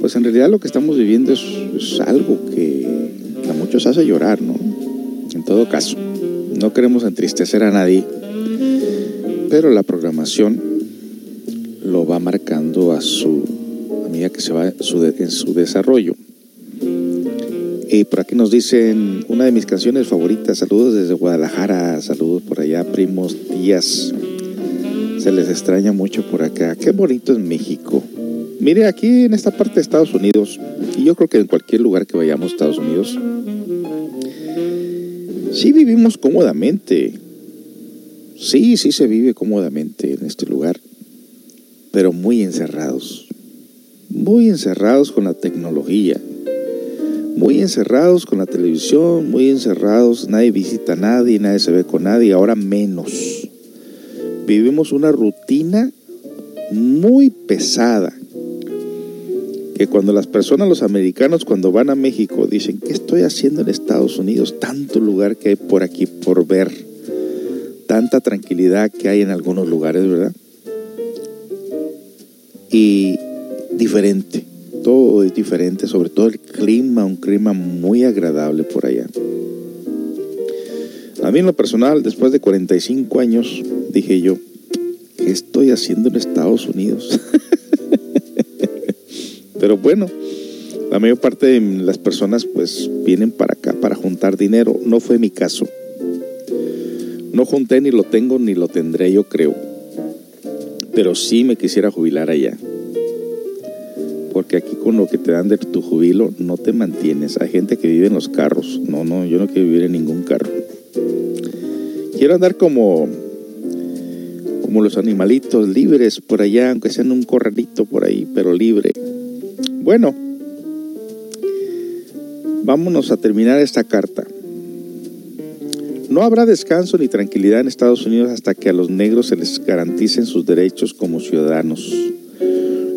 pues en realidad lo que estamos viviendo es, algo que, a muchos hace llorar, ¿no? En todo caso, no queremos entristecer a nadie, pero la programación lo va marcando a su a medida que se va en su desarrollo. Dicen una de mis canciones favoritas. Saludos desde Guadalajara. Saludos por allá, primos, tías. Se les extraña mucho por acá. Qué bonito es México. Mire, aquí en esta parte de Estados Unidos, y yo creo que en cualquier lugar que vayamos a Estados Unidos, sí vivimos cómodamente. Sí, sí se vive cómodamente en este lugar, pero muy encerrados. Muy encerrados con la tecnología encerrados con la televisión, muy encerrados, nadie visita a nadie, nadie se ve con nadie, ahora menos. Vivimos una rutina muy pesada, que cuando las personas, los americanos, cuando van a México, dicen, ¿qué estoy haciendo en Estados Unidos? Tanto lugar que hay por aquí por ver, tanta tranquilidad que hay en algunos lugares, ¿verdad? Y diferente todo es diferente, sobre todo el clima, un clima muy agradable por allá. A mí en lo personal, después de 45 años, dije yo, ¿qué estoy haciendo en Estados Unidos? (laughs) Pero bueno, la mayor parte de las personas pues vienen para acá para juntar dinero. No fue mi caso. No junté ni lo tengo ni lo tendré, yo creo. Pero sí me quisiera jubilar allá porque aquí con lo que te dan de tu jubilo no te mantienes. Hay gente que vive en los carros. No, no, yo no quiero vivir en ningún carro. Quiero andar como como los animalitos libres por allá, aunque sean un corralito por ahí, pero libre. Bueno, vámonos a terminar esta carta. No habrá descanso ni tranquilidad en Estados Unidos hasta que a los negros se les garanticen sus derechos como ciudadanos.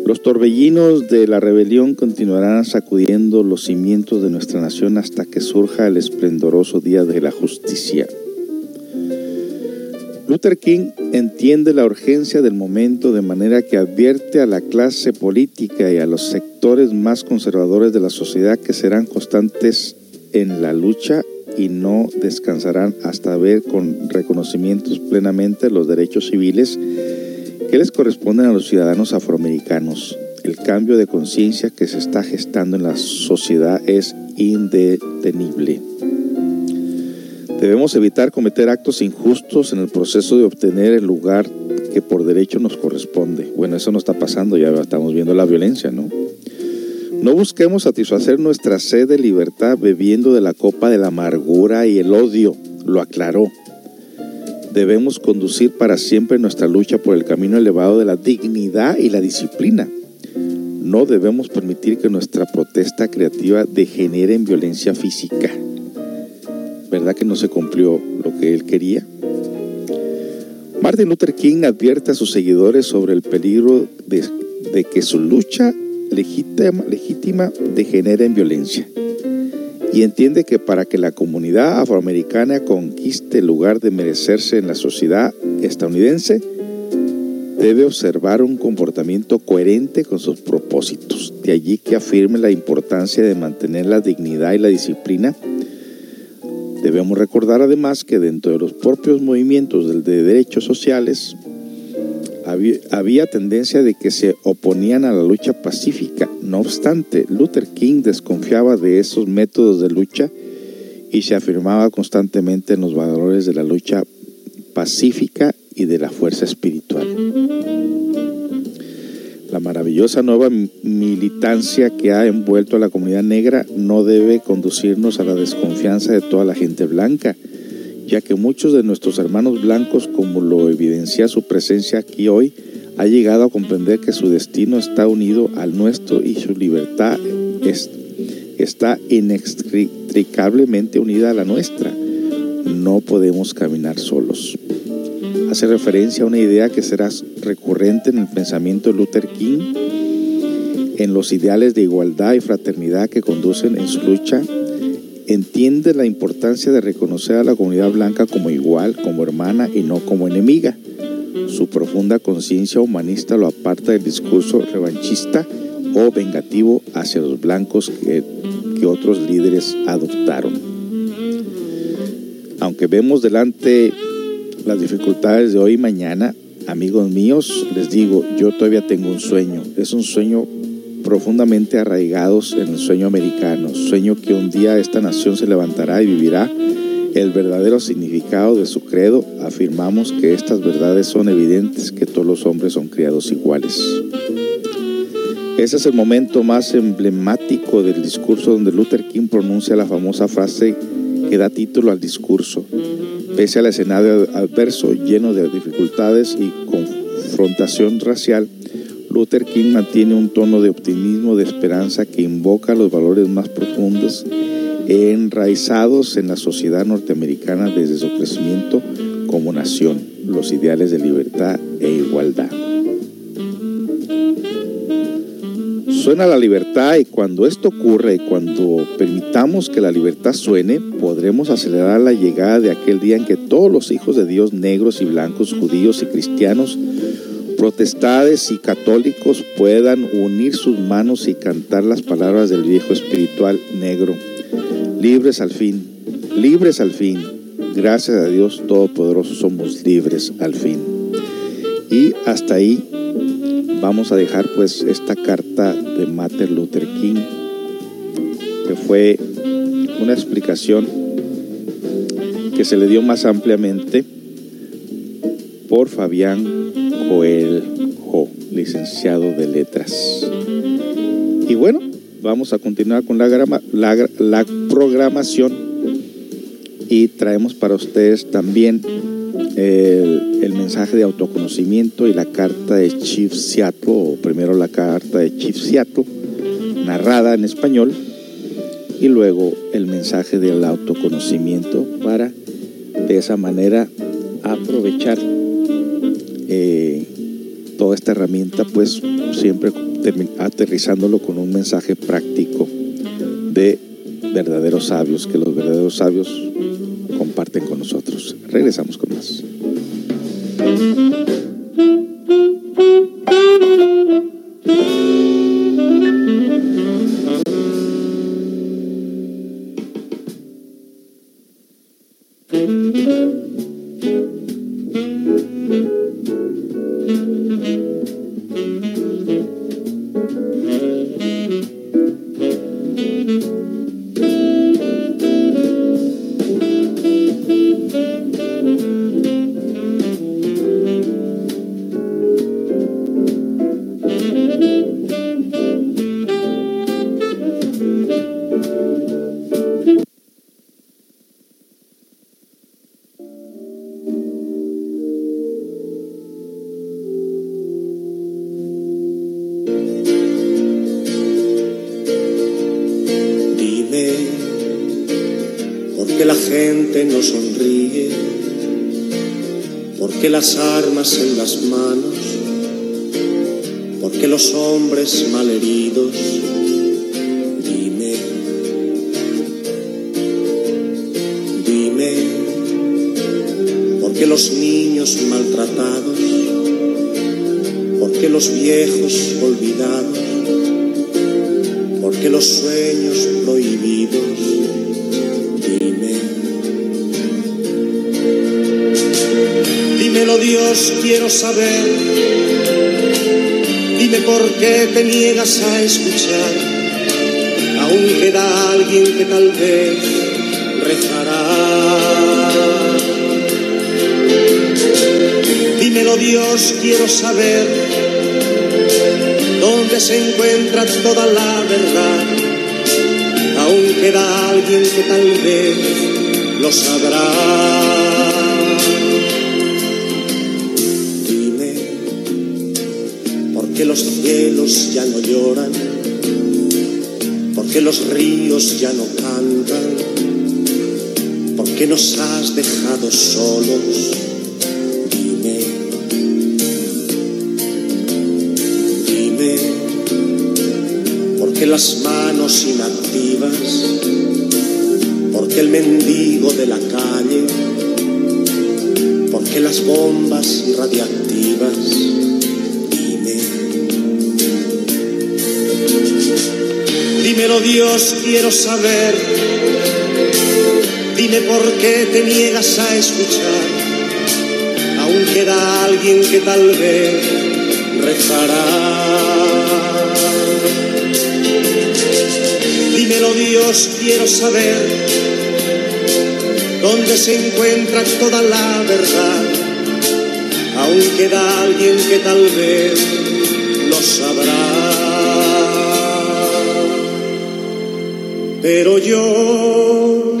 Los torbellinos de la rebelión continuarán sacudiendo los cimientos de nuestra nación hasta que surja el esplendoroso día de la justicia. Luther King entiende la urgencia del momento de manera que advierte a la clase política y a los sectores más conservadores de la sociedad que serán constantes en la lucha y no descansarán hasta ver con reconocimientos plenamente los derechos civiles que les corresponden a los ciudadanos afroamericanos. El cambio de conciencia que se está gestando en la sociedad es indetenible. Debemos evitar cometer actos injustos en el proceso de obtener el lugar que por derecho nos corresponde. Bueno, eso no está pasando, ya estamos viendo la violencia, ¿no? No busquemos satisfacer nuestra sed de libertad bebiendo de la copa de la amargura y el odio, lo aclaró debemos conducir para siempre nuestra lucha por el camino elevado de la dignidad y la disciplina. No debemos permitir que nuestra protesta creativa degenere en violencia física. ¿Verdad que no se cumplió lo que él quería? Martin Luther King advierte a sus seguidores sobre el peligro de, que su lucha legítima, legítima degenere en violencia y entiende que para que la comunidad afroamericana conquiste el lugar de merecerse en la sociedad estadounidense, debe observar un comportamiento coherente con sus propósitos. De allí que afirme la importancia de mantener la dignidad y la disciplina. Debemos recordar además que dentro de los propios movimientos de derechos sociales, había, tendencia de que se oponían a la lucha pacífica. No obstante, Luther King desconfiaba de esos métodos de lucha y se afirmaba constantemente en los valores de la lucha pacífica y de la fuerza espiritual. La maravillosa nueva militancia que ha envuelto a la comunidad negra no debe conducirnos a la desconfianza de toda la gente blanca ya que muchos de nuestros hermanos blancos, como lo evidencia su presencia aquí hoy, ha llegado a comprender que su destino está unido al nuestro y su libertad es está inextricablemente unida a la nuestra. No podemos caminar solos. Hace referencia a una idea que será recurrente en el pensamiento de Luther King, en los ideales de igualdad y fraternidad que conducen en su lucha. Entiende la importancia de reconocer a la comunidad blanca como igual, como hermana y no como enemiga. Su profunda conciencia humanista lo aparta del discurso revanchista o vengativo hacia los blancos que, otros líderes adoptaron. Aunque vemos delante las dificultades de hoy y mañana, amigos míos, les digo, yo todavía tengo un sueño. Es un sueño profundamente arraigados en el sueño americano, sueño que un día esta nación se levantará y vivirá el verdadero significado de su credo, afirmamos que estas verdades son evidentes, que todos los hombres son criados iguales. Ese es el momento más emblemático del discurso donde Luther King pronuncia la famosa frase que da título al discurso. Pese al escenario adverso lleno de dificultades y confrontación racial, Luther King mantiene un tono de optimismo, de esperanza que invoca los valores más profundos enraizados en la sociedad norteamericana desde su crecimiento como nación, los ideales de libertad e igualdad. Suena la libertad y cuando esto ocurre, cuando permitamos que la libertad suene, podremos acelerar la llegada de aquel día en que todos los hijos de Dios, negros y blancos, judíos y cristianos, protestades y católicos puedan unir sus manos y cantar las palabras del viejo espiritual negro. Libres al fin, libres al fin. Gracias a Dios Todopoderoso somos libres al fin. Y hasta ahí vamos a dejar pues esta carta de Martin Luther King, que fue una explicación que se le dio más ampliamente por Fabián Coelho, licenciado de letras. Y bueno, vamos a continuar con la, programación y traemos para ustedes también el, el, mensaje de autoconocimiento y la carta de Chief Seattle, o primero la carta de Chief Seattle, narrada en español, y luego el mensaje del autoconocimiento para de esa manera aprovechar eh, toda esta herramienta, pues siempre aterrizándolo con un mensaje práctico de verdaderos sabios, que los verdaderos sabios comparten con nosotros. Regresamos con más. Dónde se encuentra toda la verdad. Aún queda alguien que tal vez lo sabrá. pero yo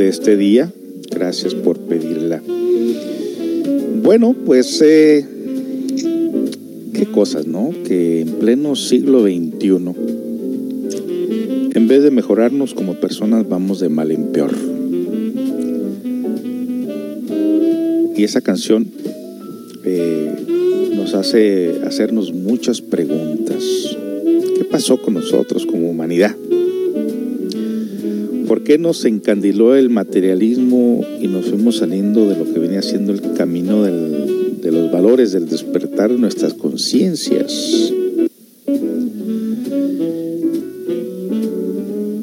de este día. Gracias por pedirla. Bueno, pues eh, qué cosas, ¿no? Que en pleno siglo XXI, en vez de mejorarnos como personas, vamos de mal en peor. Y esa canción eh, nos hace hacernos muchas preguntas pasó con nosotros como humanidad? ¿Por qué nos encandiló el materialismo y nos fuimos saliendo de lo que venía siendo el camino de los valores, del despertar de nuestras conciencias?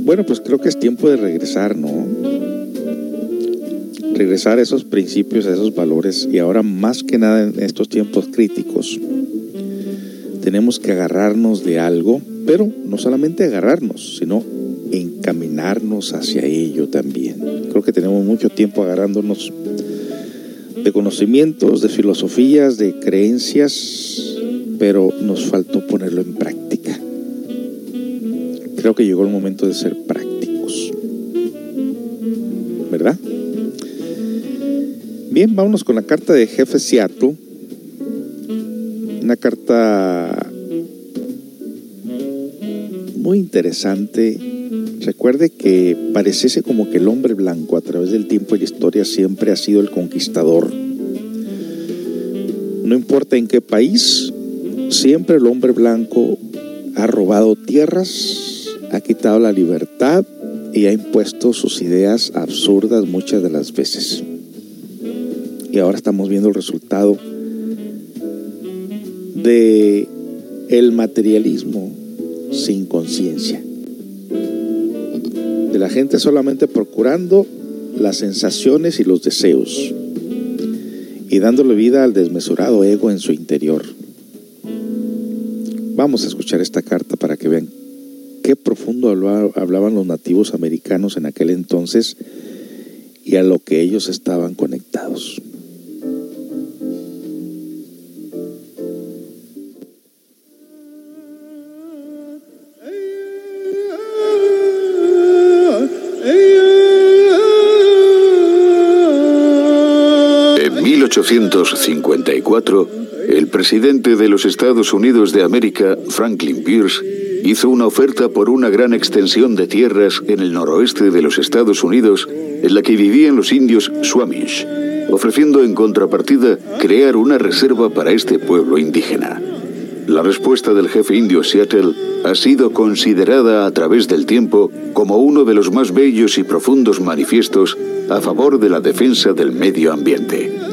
Bueno, pues creo que es tiempo de regresar, ¿no? Regresar a esos principios, a esos valores y ahora más que nada en estos tiempos críticos tenemos que agarrarnos de algo pero no solamente agarrarnos, sino encaminarnos hacia ello también. Creo que tenemos mucho tiempo agarrándonos de conocimientos, de filosofías, de creencias, pero nos faltó ponerlo en práctica. Creo que llegó el momento de ser prácticos. ¿Verdad? Bien, vámonos con la carta de jefe Seattle. Una carta muy interesante. Recuerde que pareciese como que el hombre blanco a través del tiempo y la historia siempre ha sido el conquistador. No importa en qué país, siempre el hombre blanco ha robado tierras, ha quitado la libertad y ha impuesto sus ideas absurdas muchas de las veces. Y ahora estamos viendo el resultado de el materialismo sin conciencia. De la gente solamente procurando las sensaciones y los deseos y dándole vida al desmesurado ego en su interior. Vamos a escuchar esta carta para que vean qué profundo hablaban los nativos americanos en aquel entonces y a lo que ellos estaban conectados. 1854, el presidente de los Estados Unidos de América, Franklin Pierce, hizo una oferta por una gran extensión de tierras en el noroeste de los Estados Unidos en la que vivían los indios Swamish, ofreciendo en contrapartida crear una reserva para este pueblo indígena. La respuesta del jefe indio Seattle ha sido considerada a través del tiempo como uno de los más bellos y profundos manifiestos a favor de la defensa del medio ambiente.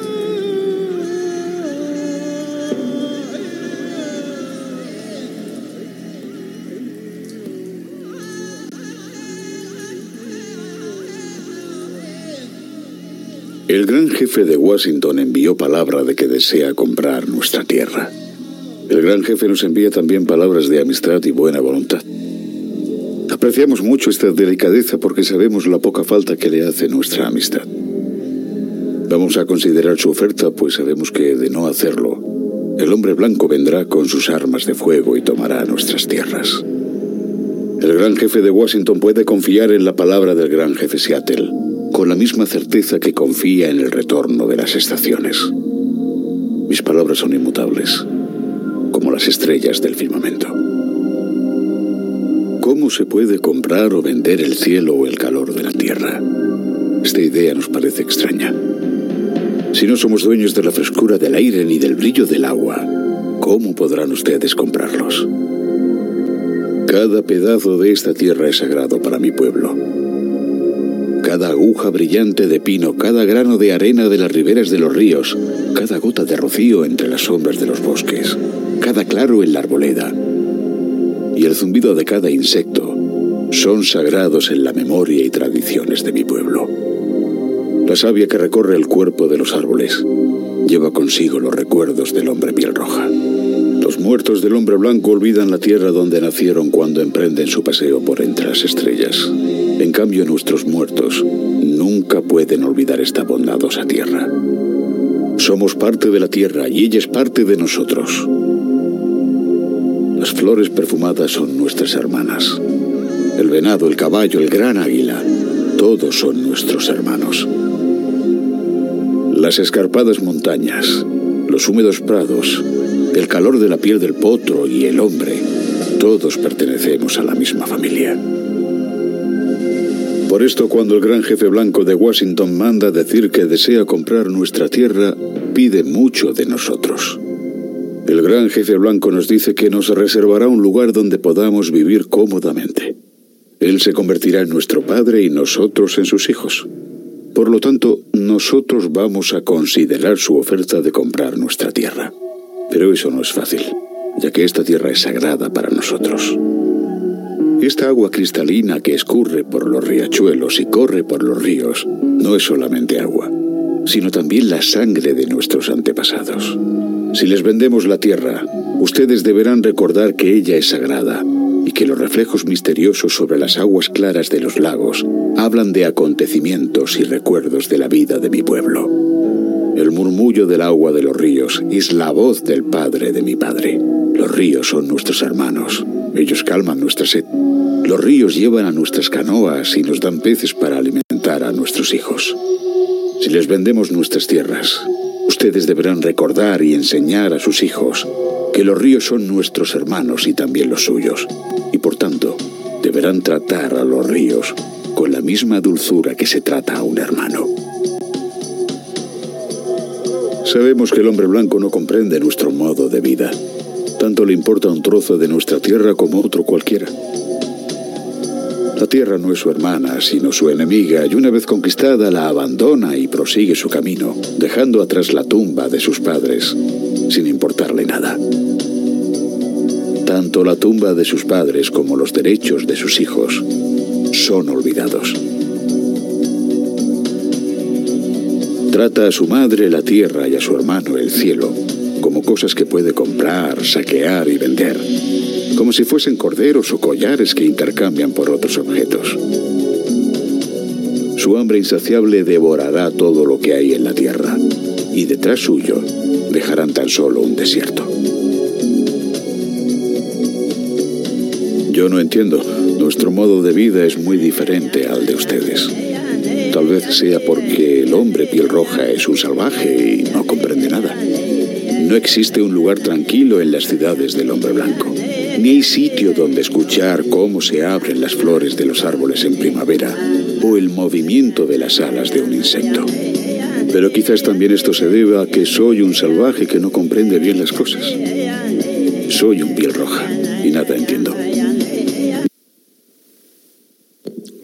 El gran jefe de Washington envió palabra de que desea comprar nuestra tierra. El gran jefe nos envía también palabras de amistad y buena voluntad. Apreciamos mucho esta delicadeza porque sabemos la poca falta que le hace nuestra amistad. Vamos a considerar su oferta, pues sabemos que de no hacerlo, el hombre blanco vendrá con sus armas de fuego y tomará nuestras tierras. El gran jefe de Washington puede confiar en la palabra del gran jefe Seattle con la misma certeza que confía en el retorno de las estaciones. Mis palabras son inmutables, como las estrellas del firmamento. ¿Cómo se puede comprar o vender el cielo o el calor de la tierra? Esta idea nos parece extraña. Si no somos dueños de la frescura del aire ni del brillo del agua, ¿cómo podrán ustedes comprarlos? Cada pedazo de esta tierra es sagrado para mi pueblo cada aguja brillante de pino, cada grano de arena de las riberas de los ríos, cada gota de rocío entre las sombras de los bosques, cada claro en la arboleda y el zumbido de cada insecto son sagrados en la memoria y tradiciones de mi pueblo. La savia que recorre el cuerpo de los árboles lleva consigo los recuerdos del hombre piel roja. Los muertos del hombre blanco olvidan la tierra donde nacieron cuando emprenden su paseo por entre las estrellas. En cambio, nuestros muertos nunca pueden olvidar esta bondadosa tierra. Somos parte de la tierra y ella es parte de nosotros. Las flores perfumadas son nuestras hermanas. El venado, el caballo, el gran águila, todos son nuestros hermanos. Las escarpadas montañas, los húmedos prados, el calor de la piel del potro y el hombre, todos pertenecemos a la misma familia. Por esto, cuando el gran jefe blanco de Washington manda decir que desea comprar nuestra tierra, pide mucho de nosotros. El gran jefe blanco nos dice que nos reservará un lugar donde podamos vivir cómodamente. Él se convertirá en nuestro padre y nosotros en sus hijos. Por lo tanto, nosotros vamos a considerar su oferta de comprar nuestra tierra. Pero eso no es fácil, ya que esta tierra es sagrada para nosotros. Esta agua cristalina que escurre por los riachuelos y corre por los ríos no es solamente agua, sino también la sangre de nuestros antepasados. Si les vendemos la tierra, ustedes deberán recordar que ella es sagrada y que los reflejos misteriosos sobre las aguas claras de los lagos hablan de acontecimientos y recuerdos de la vida de mi pueblo. El murmullo del agua de los ríos es la voz del padre de mi padre. Los ríos son nuestros hermanos. Ellos calman nuestra sed. Los ríos llevan a nuestras canoas y nos dan peces para alimentar a nuestros hijos. Si les vendemos nuestras tierras, ustedes deberán recordar y enseñar a sus hijos que los ríos son nuestros hermanos y también los suyos, y por tanto deberán tratar a los ríos con la misma dulzura que se trata a un hermano. Sabemos que el hombre blanco no comprende nuestro modo de vida tanto le importa un trozo de nuestra tierra como otro cualquiera. La tierra no es su hermana, sino su enemiga, y una vez conquistada la abandona y prosigue su camino, dejando atrás la tumba de sus padres, sin importarle nada. Tanto la tumba de sus padres como los derechos de sus hijos son olvidados. Trata a su madre la tierra y a su hermano el cielo como cosas que puede comprar, saquear y vender. como si fuesen corderos o collares que intercambian por otros objetos. Su hambre insaciable devorará todo lo que hay en la tierra, y detrás suyo dejarán tan solo un desierto. Yo no entiendo. Nuestro modo de vida es muy diferente al de ustedes. Tal vez sea porque el hombre piel roja es un salvaje y no comprende nada. No existe un lugar tranquilo en las ciudades del hombre blanco. Ni hay sitio donde escuchar cómo se abren las flores de los árboles en primavera o el movimiento de las alas de un insecto. Pero quizás también esto se deba a que soy un salvaje que no comprende bien las cosas. Soy un piel roja y nada entiendo.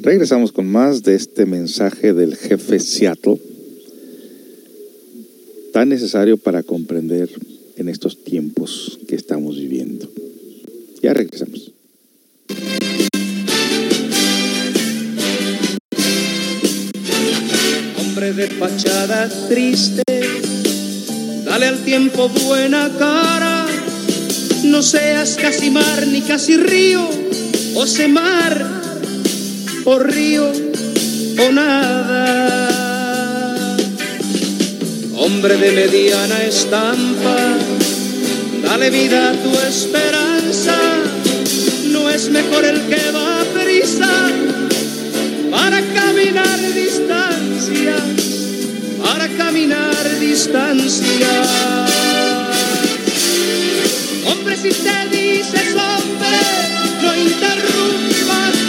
Regresamos con más de este mensaje del jefe Seattle, tan necesario para comprender en estos tiempos que estamos viviendo. Ya regresamos. Hombre de fachada triste, dale al tiempo buena cara, no seas casi mar ni casi río, o se mar o río o nada. Hombre de mediana estampa, dale vida a tu esperanza, no es mejor el que va a prisa para caminar distancia, para caminar distancia. Hombre, si te dices hombre, no interrumpas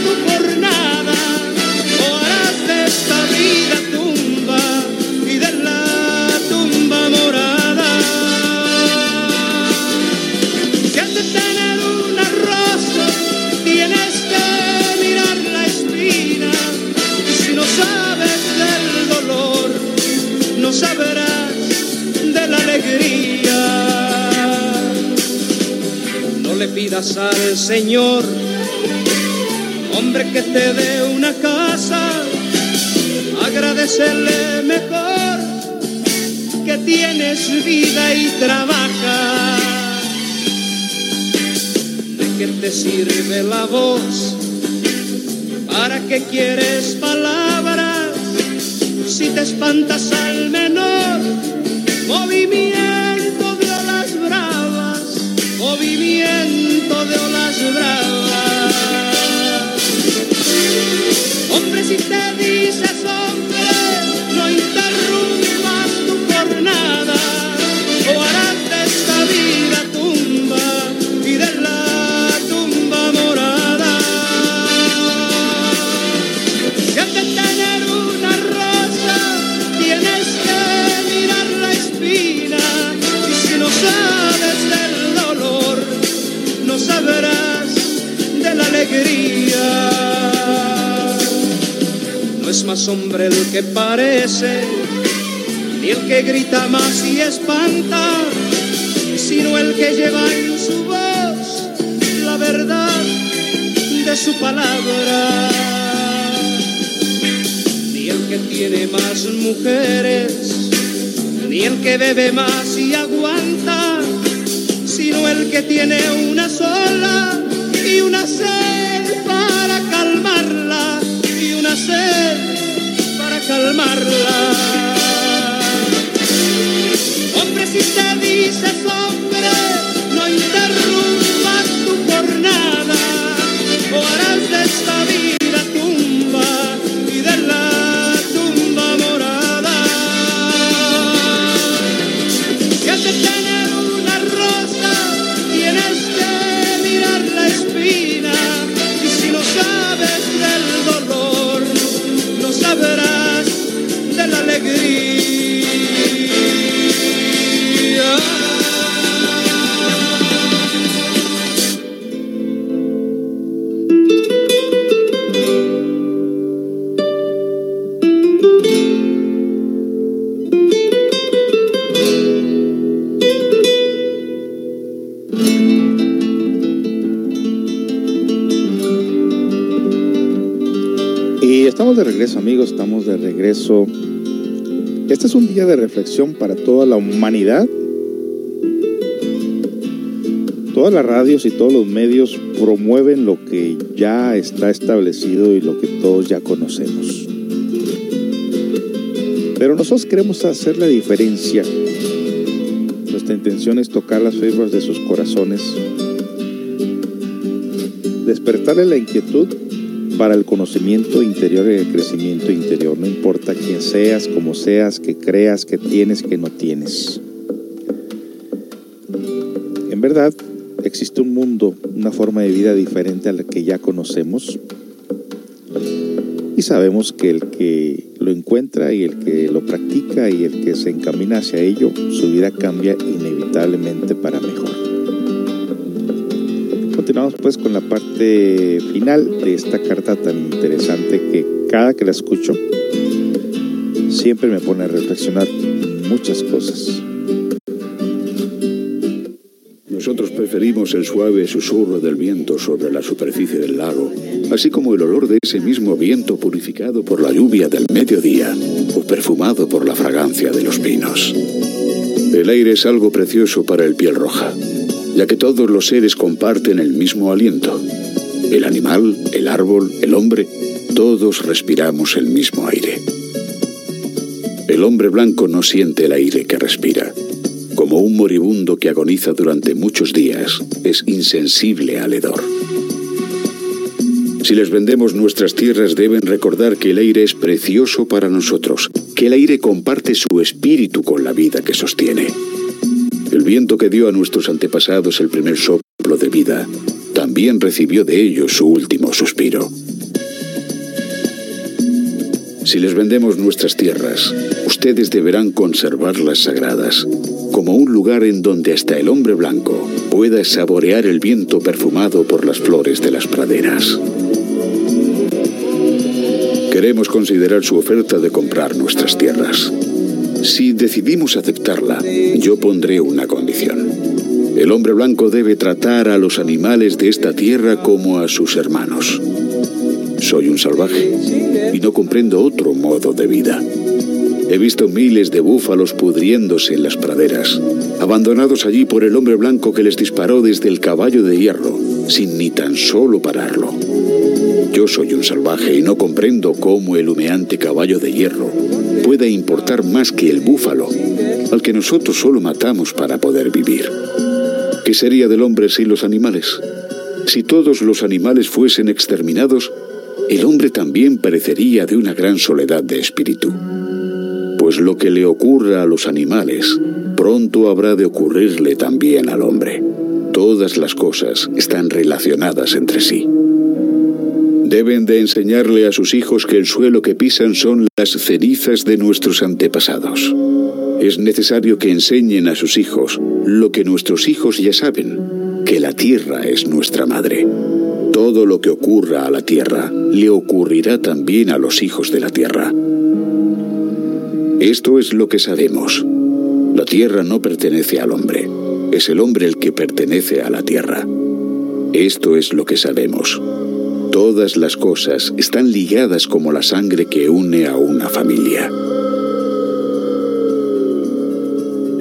pidas al Señor, hombre, que te dé una casa. Agradecerle mejor que tienes vida y trabaja. ¿De qué te sirve la voz? ¿Para qué quieres palabras? Si te espantas al menor movimiento movimiento de olas bravas. Te más hombre el que parece, ni el que grita más y espanta, sino el que lleva en su voz la verdad de su palabra. Ni el que tiene más mujeres, ni el que bebe más y aguanta, sino el que tiene una sola y una sed para calmarla y una sed calmarla. Hombre, si te dices hombre, amigos, estamos de regreso. Este es un día de reflexión para toda la humanidad. todas las radios y todos los medios promueven lo que ya está establecido y lo que todos ya conocemos. Pero nosotros queremos hacer la diferencia. Nuestra intención es tocar las fibras de sus corazones, despertarle la inquietud para el conocimiento interior y el crecimiento interior. No importa quién seas, cómo seas, que creas, que tienes, que no tienes. En verdad, existe un mundo, una forma de vida diferente a la que ya conocemos. Y sabemos que el que lo encuentra y el que lo practica y el que se encamina hacia ello, su vida cambia inevitablemente para mejor. Continuamos pues con la parte final de esta carta tan interesante que cada que la escucho siempre me pone a reflexionar muchas cosas. Nosotros preferimos el suave susurro del viento sobre la superficie del lago, así como el olor de ese mismo viento purificado por la lluvia del mediodía o perfumado por la fragancia de los pinos. El aire es algo precioso para el piel roja, ya que todos los seres comparten el mismo aliento. El animal, el árbol, el hombre, todos respiramos el mismo aire. El hombre blanco no siente el aire que respira como un moribundo que agoniza durante muchos días, es insensible al hedor. Si les vendemos nuestras tierras deben recordar que el aire es precioso para nosotros, que el aire comparte su espíritu con la vida que sostiene. El viento que dio a nuestros antepasados el primer soplo de vida, también recibió de ellos su último suspiro. Si les vendemos nuestras tierras, ustedes deberán conservarlas sagradas, como un lugar en donde hasta el hombre blanco pueda saborear el viento perfumado por las flores de las praderas. Queremos considerar su oferta de comprar nuestras tierras. Si decidimos aceptarla, yo pondré una condición. El hombre blanco debe tratar a los animales de esta tierra como a sus hermanos. Soy un salvaje y no comprendo otro modo de vida. He visto miles de búfalos pudriéndose en las praderas, abandonados allí por el hombre blanco que les disparó desde el caballo de hierro, sin ni tan solo pararlo. Yo soy un salvaje y no comprendo cómo el humeante caballo de hierro pueda importar más que el búfalo, al que nosotros solo matamos para poder vivir. ¿Qué sería del hombre sin los animales? Si todos los animales fuesen exterminados, el hombre también perecería de una gran soledad de espíritu pues lo que le ocurra a los animales, pronto habrá de ocurrirle también al hombre. Todas las cosas están relacionadas entre sí. Deben de enseñarle a sus hijos que el suelo que pisan son las cenizas de nuestros antepasados. Es necesario que enseñen a sus hijos lo que nuestros hijos ya saben, que la tierra es nuestra madre. Todo lo que ocurra a la tierra le ocurrirá también a los hijos de la tierra. Esto es lo que sabemos. La tierra no pertenece al hombre, es el hombre el que pertenece a la tierra. Esto es lo que sabemos. Todas las cosas están ligadas como la sangre que une a una familia.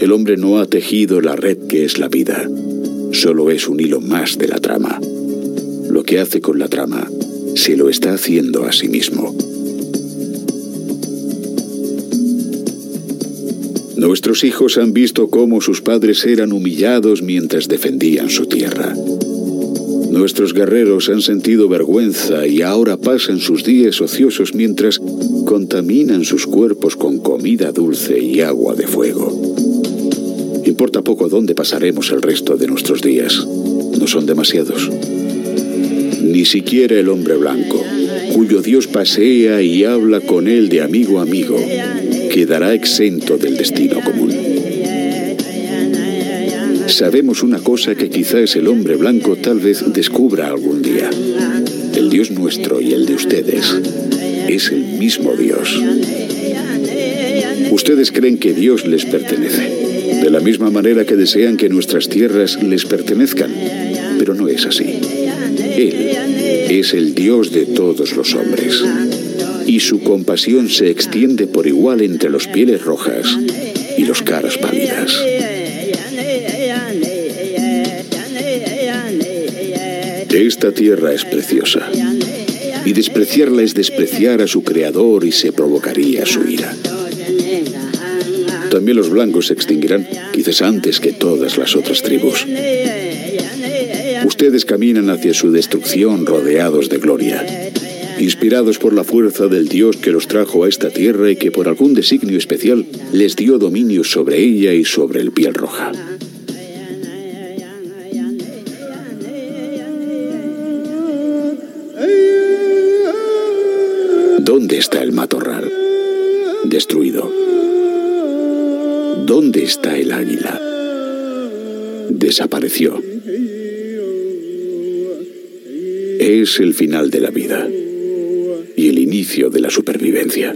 El hombre no ha tejido la red que es la vida, solo es un hilo más de la trama. Lo que hace con la trama, se lo está haciendo a sí mismo. Nuestros hijos han visto cómo sus padres eran humillados mientras defendían su tierra. Nuestros guerreros han sentido vergüenza y ahora pasan sus días ociosos mientras contaminan sus cuerpos con comida dulce y agua de fuego. Importa poco dónde pasaremos el resto de nuestros días. No son demasiados. Ni siquiera el hombre blanco, cuyo Dios pasea y habla con él de amigo a amigo, quedará exento del destino común. Sabemos una cosa que quizás el hombre blanco tal vez descubra algún día. El Dios nuestro y el de ustedes es el mismo Dios. Ustedes creen que Dios les pertenece, de la misma manera que desean que nuestras tierras les pertenezcan, pero no es así. Él es el Dios de todos los hombres y su compasión se extiende por igual entre los pieles rojas y los caras pálidas. Esta tierra es preciosa. Y despreciarla es despreciar a su creador y se provocaría su ira. También los blancos se extinguirán, quizás antes que todas las otras tribus. Ustedes caminan hacia su destrucción rodeados de gloria, inspirados por la fuerza del Dios que los trajo a esta tierra y que por algún designio especial les dio dominio sobre ella y sobre el piel roja. Es el final de la vida y el inicio de la supervivencia.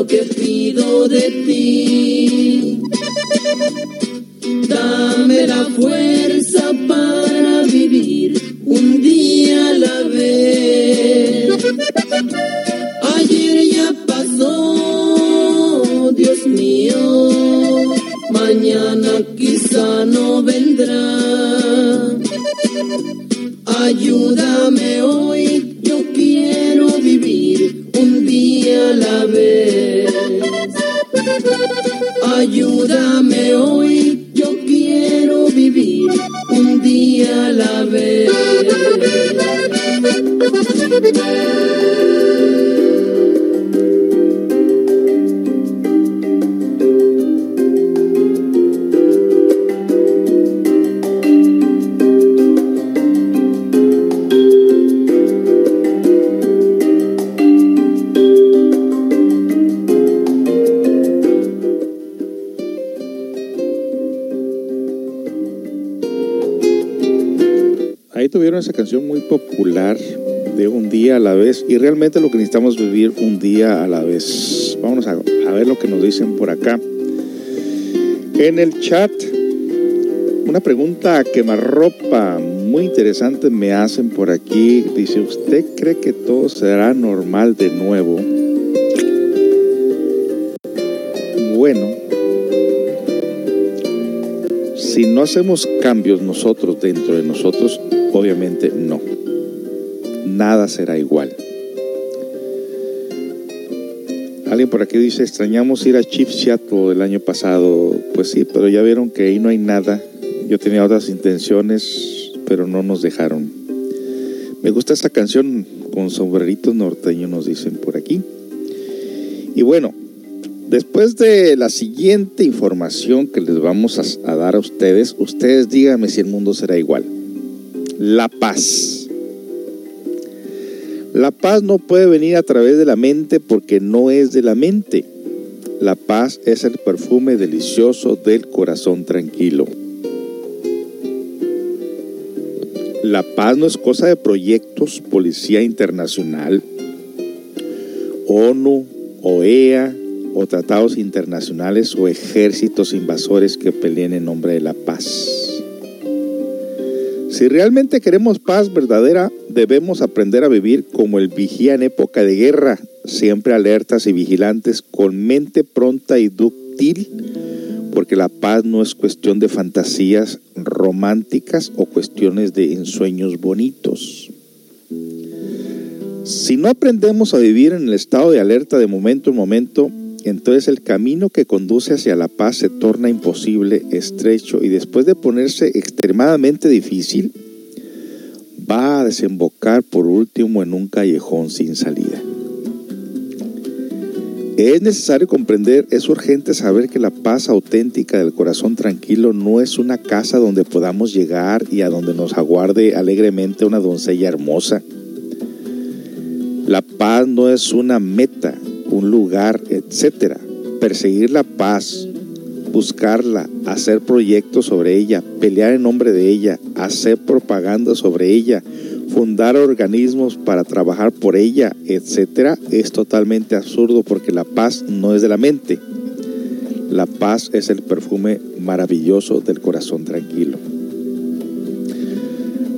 Ayúdame hoy, yo quiero vivir. De un día a la vez y realmente lo que necesitamos es vivir un día a la vez. Vámonos a, a ver lo que nos dicen por acá. En el chat, una pregunta a quemarropa muy interesante me hacen por aquí. Dice, ¿usted cree que todo será normal de nuevo? Bueno, si no hacemos cambios nosotros dentro de nosotros, obviamente no. Nada será igual. Alguien por aquí dice, extrañamos ir a Chip Seattle el año pasado. Pues sí, pero ya vieron que ahí no hay nada. Yo tenía otras intenciones, pero no nos dejaron. Me gusta esa canción con sombreritos norteños, nos dicen por aquí. Y bueno, después de la siguiente información que les vamos a, a dar a ustedes, ustedes díganme si el mundo será igual. La paz. La paz no puede venir a través de la mente porque no es de la mente. La paz es el perfume delicioso del corazón tranquilo. La paz no es cosa de proyectos, Policía Internacional, ONU, OEA o tratados internacionales o ejércitos invasores que peleen en nombre de la paz. Si realmente queremos paz verdadera, debemos aprender a vivir como el vigía en época de guerra, siempre alertas y vigilantes, con mente pronta y dúctil, porque la paz no es cuestión de fantasías románticas o cuestiones de ensueños bonitos. Si no aprendemos a vivir en el estado de alerta de momento en momento, entonces el camino que conduce hacia la paz se torna imposible, estrecho y después de ponerse extremadamente difícil, va a desembocar por último en un callejón sin salida. Es necesario comprender, es urgente saber que la paz auténtica del corazón tranquilo no es una casa donde podamos llegar y a donde nos aguarde alegremente una doncella hermosa. La paz no es una meta, un lugar, etc. Perseguir la paz, buscarla, hacer proyectos sobre ella, pelear en nombre de ella, hacer propaganda sobre ella, fundar organismos para trabajar por ella, etcétera, es totalmente absurdo porque la paz no es de la mente. La paz es el perfume maravilloso del corazón tranquilo.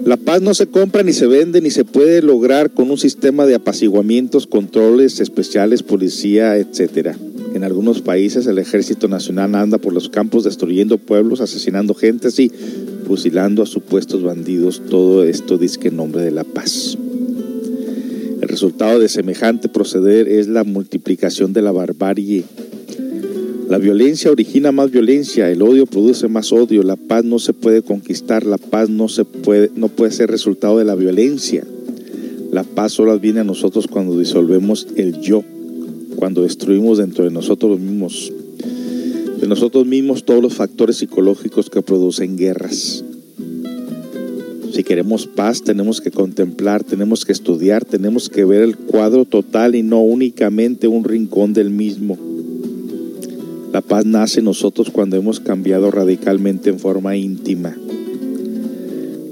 La paz no se compra ni se vende ni se puede lograr con un sistema de apaciguamientos, controles especiales, policía, etcétera. En algunos países el ejército nacional anda por los campos destruyendo pueblos, asesinando gente y fusilando a supuestos bandidos. Todo esto dice en nombre de la paz. El resultado de semejante proceder es la multiplicación de la barbarie. La violencia origina más violencia, el odio produce más odio, la paz no se puede conquistar, la paz no, se puede, no puede ser resultado de la violencia. La paz solo viene a nosotros cuando disolvemos el yo, cuando destruimos dentro de nosotros mismos, de nosotros mismos todos los factores psicológicos que producen guerras. Si queremos paz, tenemos que contemplar, tenemos que estudiar, tenemos que ver el cuadro total y no únicamente un rincón del mismo. La paz nace en nosotros cuando hemos cambiado radicalmente en forma íntima.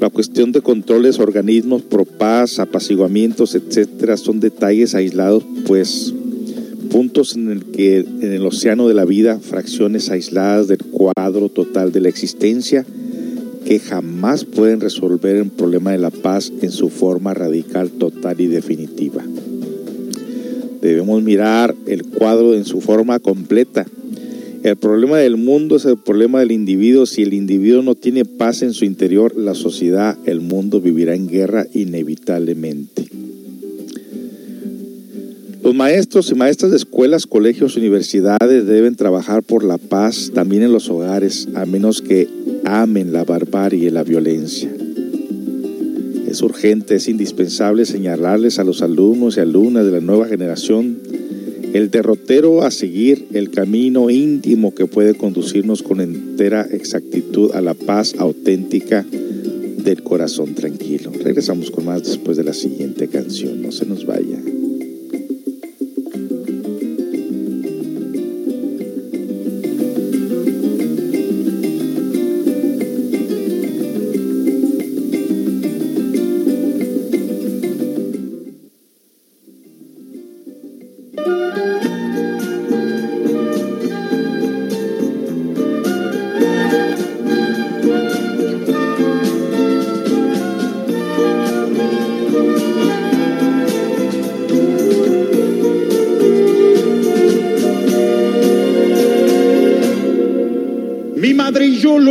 La cuestión de controles, organismos, pro paz, apaciguamientos, etcétera, son detalles aislados, pues puntos en el que en el océano de la vida, fracciones aisladas del cuadro total de la existencia, que jamás pueden resolver el problema de la paz en su forma radical, total y definitiva. Debemos mirar el cuadro en su forma completa. El problema del mundo es el problema del individuo. Si el individuo no tiene paz en su interior, la sociedad, el mundo vivirá en guerra inevitablemente. Los maestros y maestras de escuelas, colegios, universidades deben trabajar por la paz también en los hogares, a menos que amen la barbarie la violencia. Es urgente, es indispensable señalarles a los alumnos y alumnas de la nueva generación el derrotero a seguir, el camino íntimo que puede conducirnos con entera exactitud a la paz auténtica del corazón tranquilo. Regresamos con más después de la siguiente canción. No se nos vaya.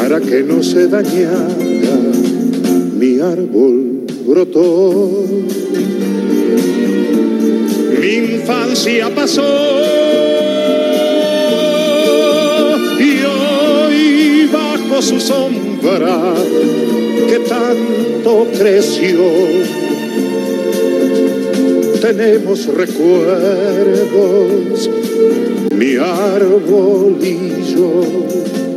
para que no se dañara. Mi árbol brotó. Mi infancia pasó y hoy bajo su sombra que tanto creció tenemos recuerdos, mi árbol y yo.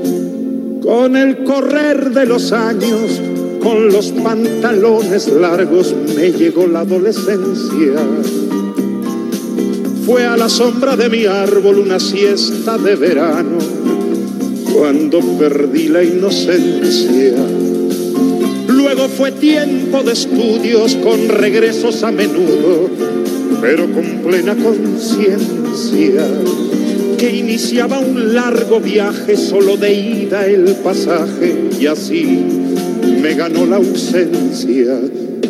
Con el correr de los años, con los pantalones largos, me llegó la adolescencia. Fue a la sombra de mi árbol una siesta de verano, cuando perdí la inocencia. Luego fue tiempo de estudios con regresos a menudo, pero con plena conciencia que iniciaba un largo viaje solo de ida el pasaje y así me ganó la ausencia,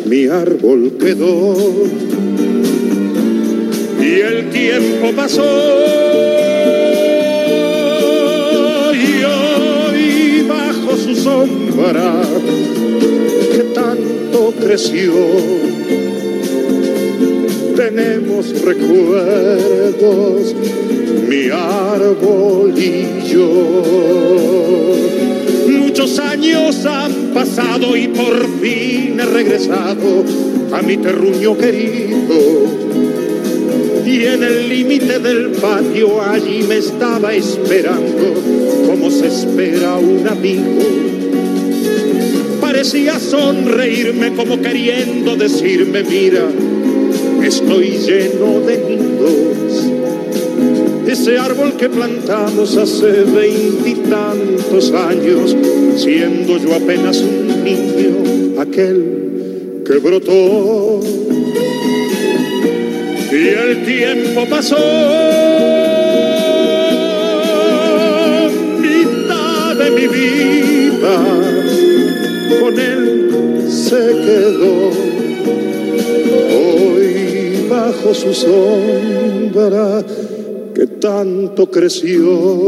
mi árbol quedó y el tiempo pasó y hoy bajo su sombra que tanto creció. Tenemos recuerdos, mi árbol y yo. Muchos años han pasado y por fin he regresado a mi terruño querido. Y en el límite del patio allí me estaba esperando como se espera un amigo parecía sonreírme como queriendo decirme, mira, estoy lleno de nidos. Ese árbol que plantamos hace veintitantos años, siendo yo apenas un niño, aquel que brotó. Y el tiempo pasó, mitad de mi vida con él se quedó. Hoy bajo su sombra que tanto creció.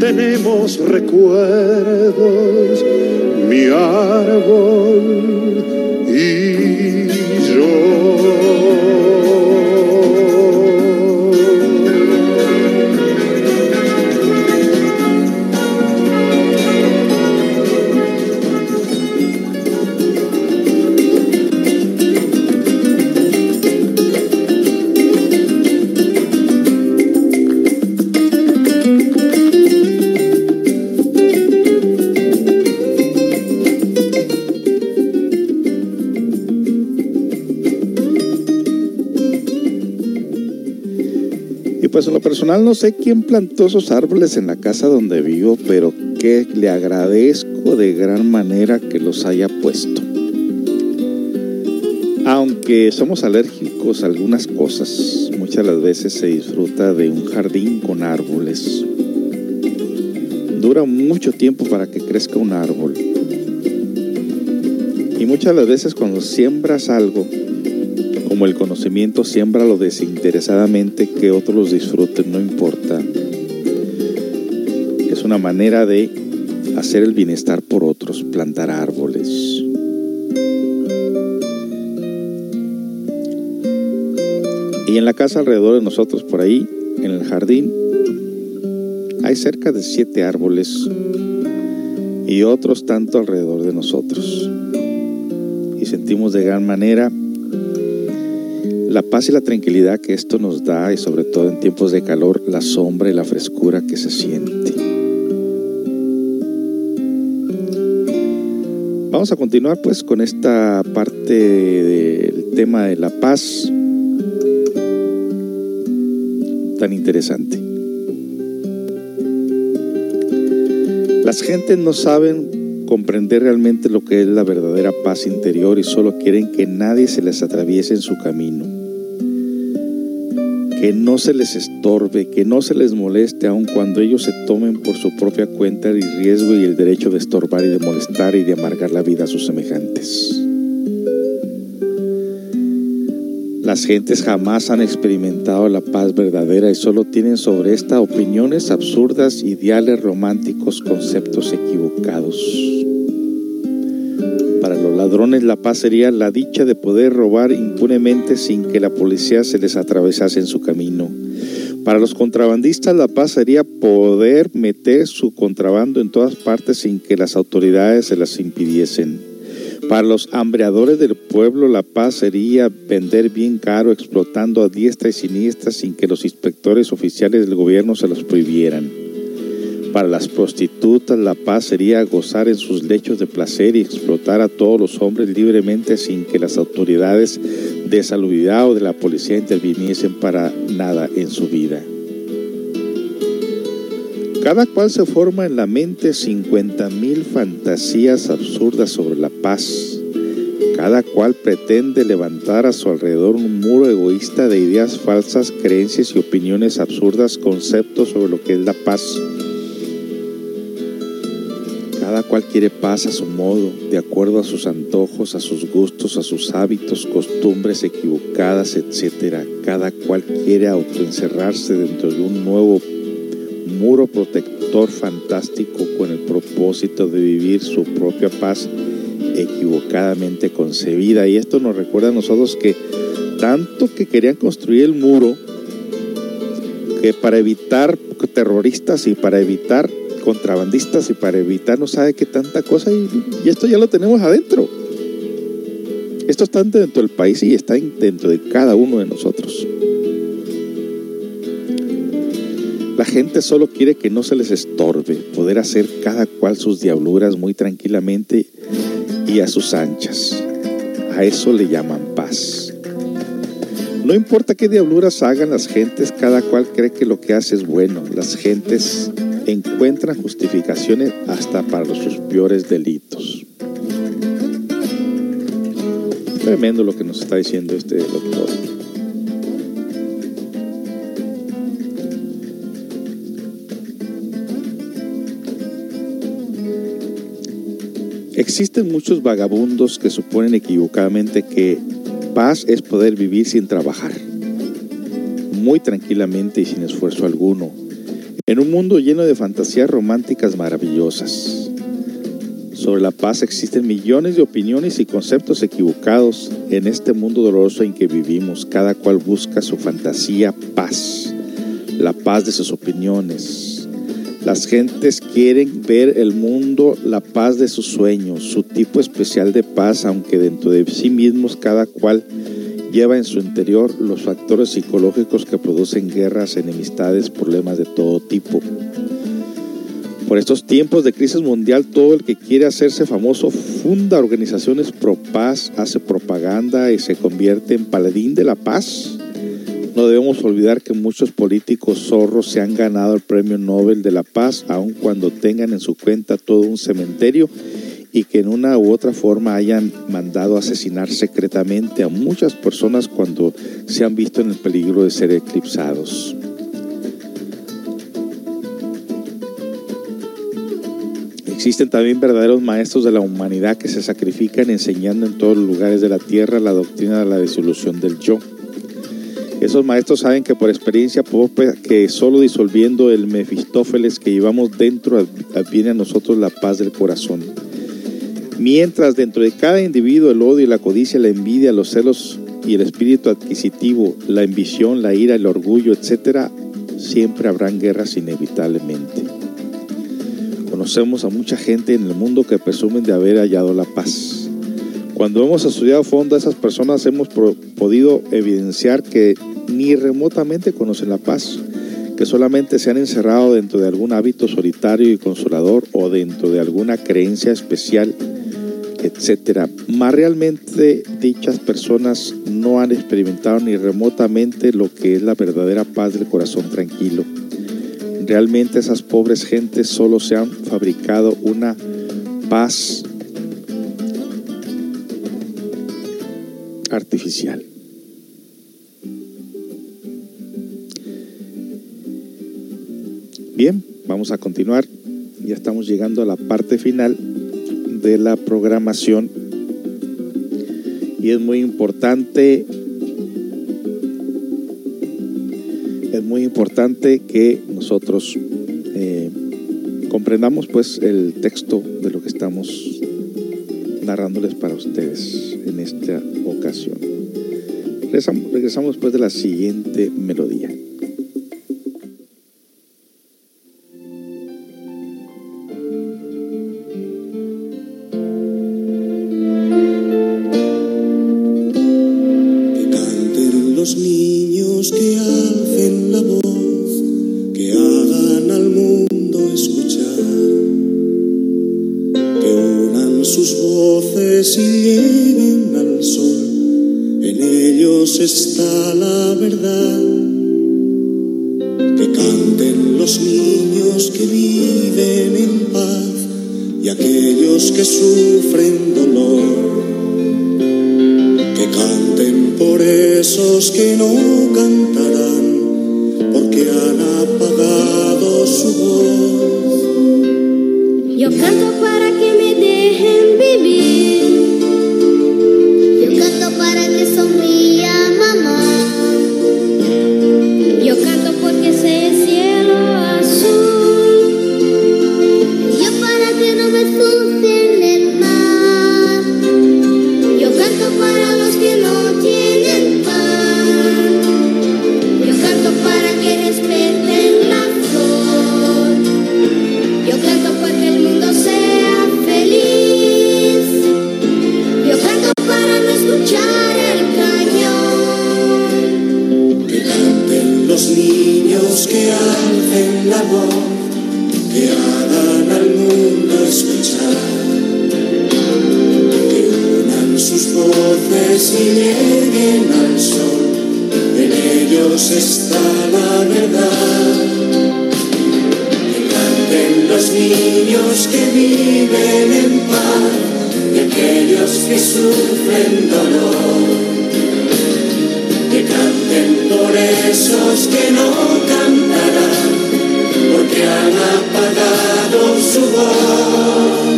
Tenemos recuerdos, mi árbol y yo. No sé quién plantó esos árboles en la casa donde vivo, pero que le agradezco de gran manera que los haya puesto. Aunque somos alérgicos a algunas cosas, muchas de las veces se disfruta de un jardín con árboles. Dura mucho tiempo para que crezca un árbol. Y muchas de las veces cuando siembras algo, como el conocimiento, siembra desinteresadamente, que otros los disfruten, no importa. Es una manera de hacer el bienestar por otros, plantar árboles. Y en la casa alrededor de nosotros, por ahí, en el jardín, hay cerca de siete árboles y otros tanto alrededor de nosotros. Y sentimos de gran manera la paz y la tranquilidad que esto nos da y sobre todo en tiempos de calor, la sombra y la frescura que se siente. Vamos a continuar pues con esta parte del tema de la paz tan interesante. Las gentes no saben comprender realmente lo que es la verdadera paz interior y solo quieren que nadie se les atraviese en su camino. Que no se les estorbe, que no se les moleste aun cuando ellos se tomen por su propia cuenta el riesgo y el derecho de estorbar y de molestar y de amargar la vida a sus semejantes. Las gentes jamás han experimentado la paz verdadera y solo tienen sobre esta opiniones absurdas, ideales románticos, conceptos equivocados. La paz sería la dicha de poder robar impunemente sin que la policía se les atravesase en su camino. Para los contrabandistas la paz sería poder meter su contrabando en todas partes sin que las autoridades se las impidiesen. Para los hambreadores del pueblo, la paz sería vender bien caro, explotando a diestra y siniestra sin que los inspectores oficiales del gobierno se los prohibieran. Para las prostitutas, la paz sería gozar en sus lechos de placer y explotar a todos los hombres libremente sin que las autoridades de salubridad o de la policía interviniesen para nada en su vida. Cada cual se forma en la mente 50.000 fantasías absurdas sobre la paz. Cada cual pretende levantar a su alrededor un muro egoísta de ideas falsas, creencias y opiniones absurdas, conceptos sobre lo que es la paz. Cada cual quiere paz a su modo, de acuerdo a sus antojos, a sus gustos, a sus hábitos, costumbres equivocadas, etc. Cada cual quiere autoencerrarse dentro de un nuevo muro protector fantástico con el propósito de vivir su propia paz equivocadamente concebida. Y esto nos recuerda a nosotros que tanto que querían construir el muro, que para evitar terroristas y para evitar contrabandistas y para evitar no sabe qué tanta cosa y, y esto ya lo tenemos adentro. Esto está dentro del país y está dentro de cada uno de nosotros. La gente solo quiere que no se les estorbe, poder hacer cada cual sus diabluras muy tranquilamente y a sus anchas. A eso le llaman paz. No importa qué diabluras hagan las gentes, cada cual cree que lo que hace es bueno. Las gentes encuentran justificaciones hasta para sus peores delitos. Tremendo lo que nos está diciendo este doctor. Existen muchos vagabundos que suponen equivocadamente que paz es poder vivir sin trabajar, muy tranquilamente y sin esfuerzo alguno, en un mundo lleno de fantasías románticas maravillosas. Sobre la paz existen millones de opiniones y conceptos equivocados en este mundo doloroso en que vivimos. Cada cual busca su fantasía paz, la paz de sus opiniones, las gentes quieren ver el mundo, la paz de sus sueños, su tipo especial de paz, aunque dentro de sí mismos cada cual lleva en su interior los factores psicológicos que producen guerras, enemistades, problemas de todo tipo. Por estos tiempos de crisis mundial, todo el que quiere hacerse famoso funda organizaciones pro paz, hace propaganda y se convierte en paladín de la paz no debemos olvidar que muchos políticos zorros se han ganado el Premio Nobel de la Paz, aun cuando tengan en su cuenta todo un cementerio y que en una u otra forma hayan mandado asesinar secretamente a muchas personas cuando se han visto en el peligro de ser eclipsados. Existen también verdaderos maestros de la humanidad que se sacrifican enseñando en todos los lugares de la tierra la doctrina de la disolución del yo. Esos maestros saben que por experiencia propia que solo disolviendo el Mefistófeles que llevamos dentro viene a nosotros la paz del corazón. Mientras dentro de cada individuo el odio la codicia, la envidia, los celos y el espíritu adquisitivo, la ambición, la ira, el orgullo, etcétera, siempre habrán guerras inevitablemente. Conocemos a mucha gente en el mundo que presumen de haber hallado la paz. Cuando hemos estudiado a fondo a esas personas hemos podido evidenciar que ni remotamente conocen la paz, que solamente se han encerrado dentro de algún hábito solitario y consolador o dentro de alguna creencia especial, etc. Más realmente dichas personas no han experimentado ni remotamente lo que es la verdadera paz del corazón tranquilo realmente esas pobres gentes solo se han fabricado una paz artificial. Bien, vamos a continuar. Ya estamos llegando a la parte final de la programación y es muy importante es muy importante que nosotros eh, comprendamos pues el texto de lo que estamos narrándoles para ustedes en esta ocasión. Regresamos, regresamos después de la siguiente melodía. Que canten los niños que alcen la voz, que hagan al mundo escuchar. Que unan sus voces y lleguen al sol, en ellos está la verdad. Que canten los niños que viven en paz aquellos que sufren dolor, que canten por esos que no cantarán, porque han apagado su voz.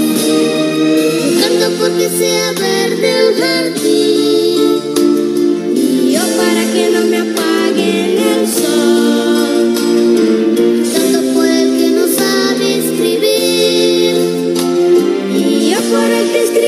Canto porque sea verde el jardín, y yo para que no me apaguen el sol. Canto por el que no sabe escribir, y yo por el que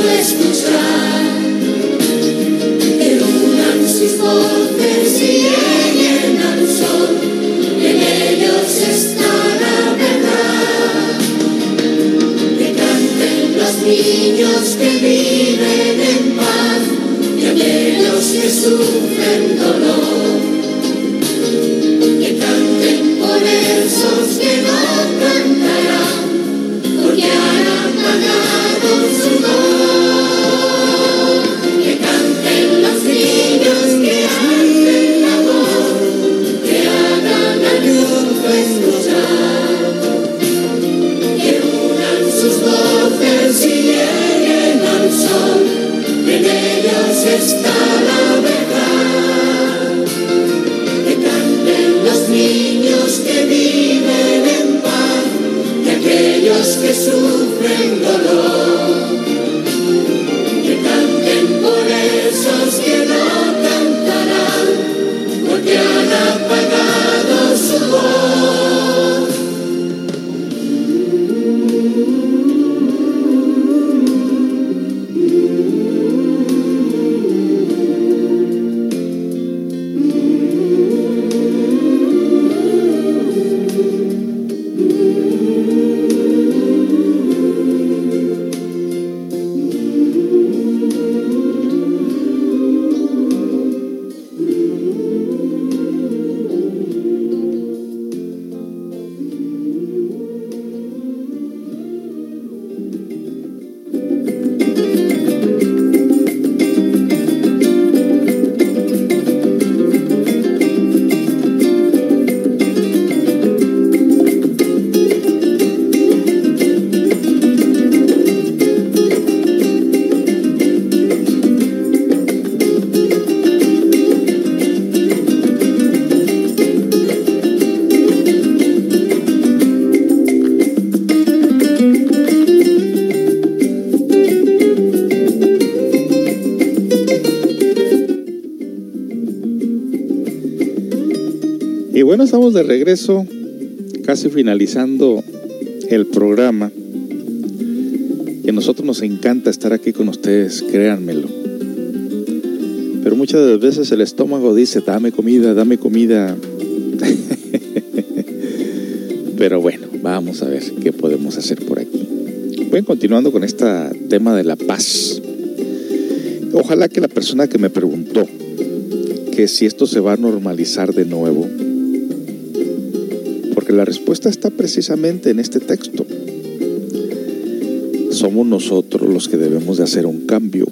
Escuchar, que duran sus voces y lleguen al sol, en ellos está la verdad. Que canten los niños que viven en paz y aquellos que sufren dolor. Que cansen por esos que. Ellos de regreso, casi finalizando el programa. Y a nosotros nos encanta estar aquí con ustedes, créanmelo. Pero muchas de las veces el estómago dice, dame comida, dame comida. (laughs) Pero bueno, vamos a ver qué podemos hacer por aquí. Bueno, continuando con este tema de la paz. Ojalá que la persona que me preguntó que si esto se va a normalizar de nuevo, la respuesta está precisamente en este texto. Somos nosotros los que debemos de hacer un cambio.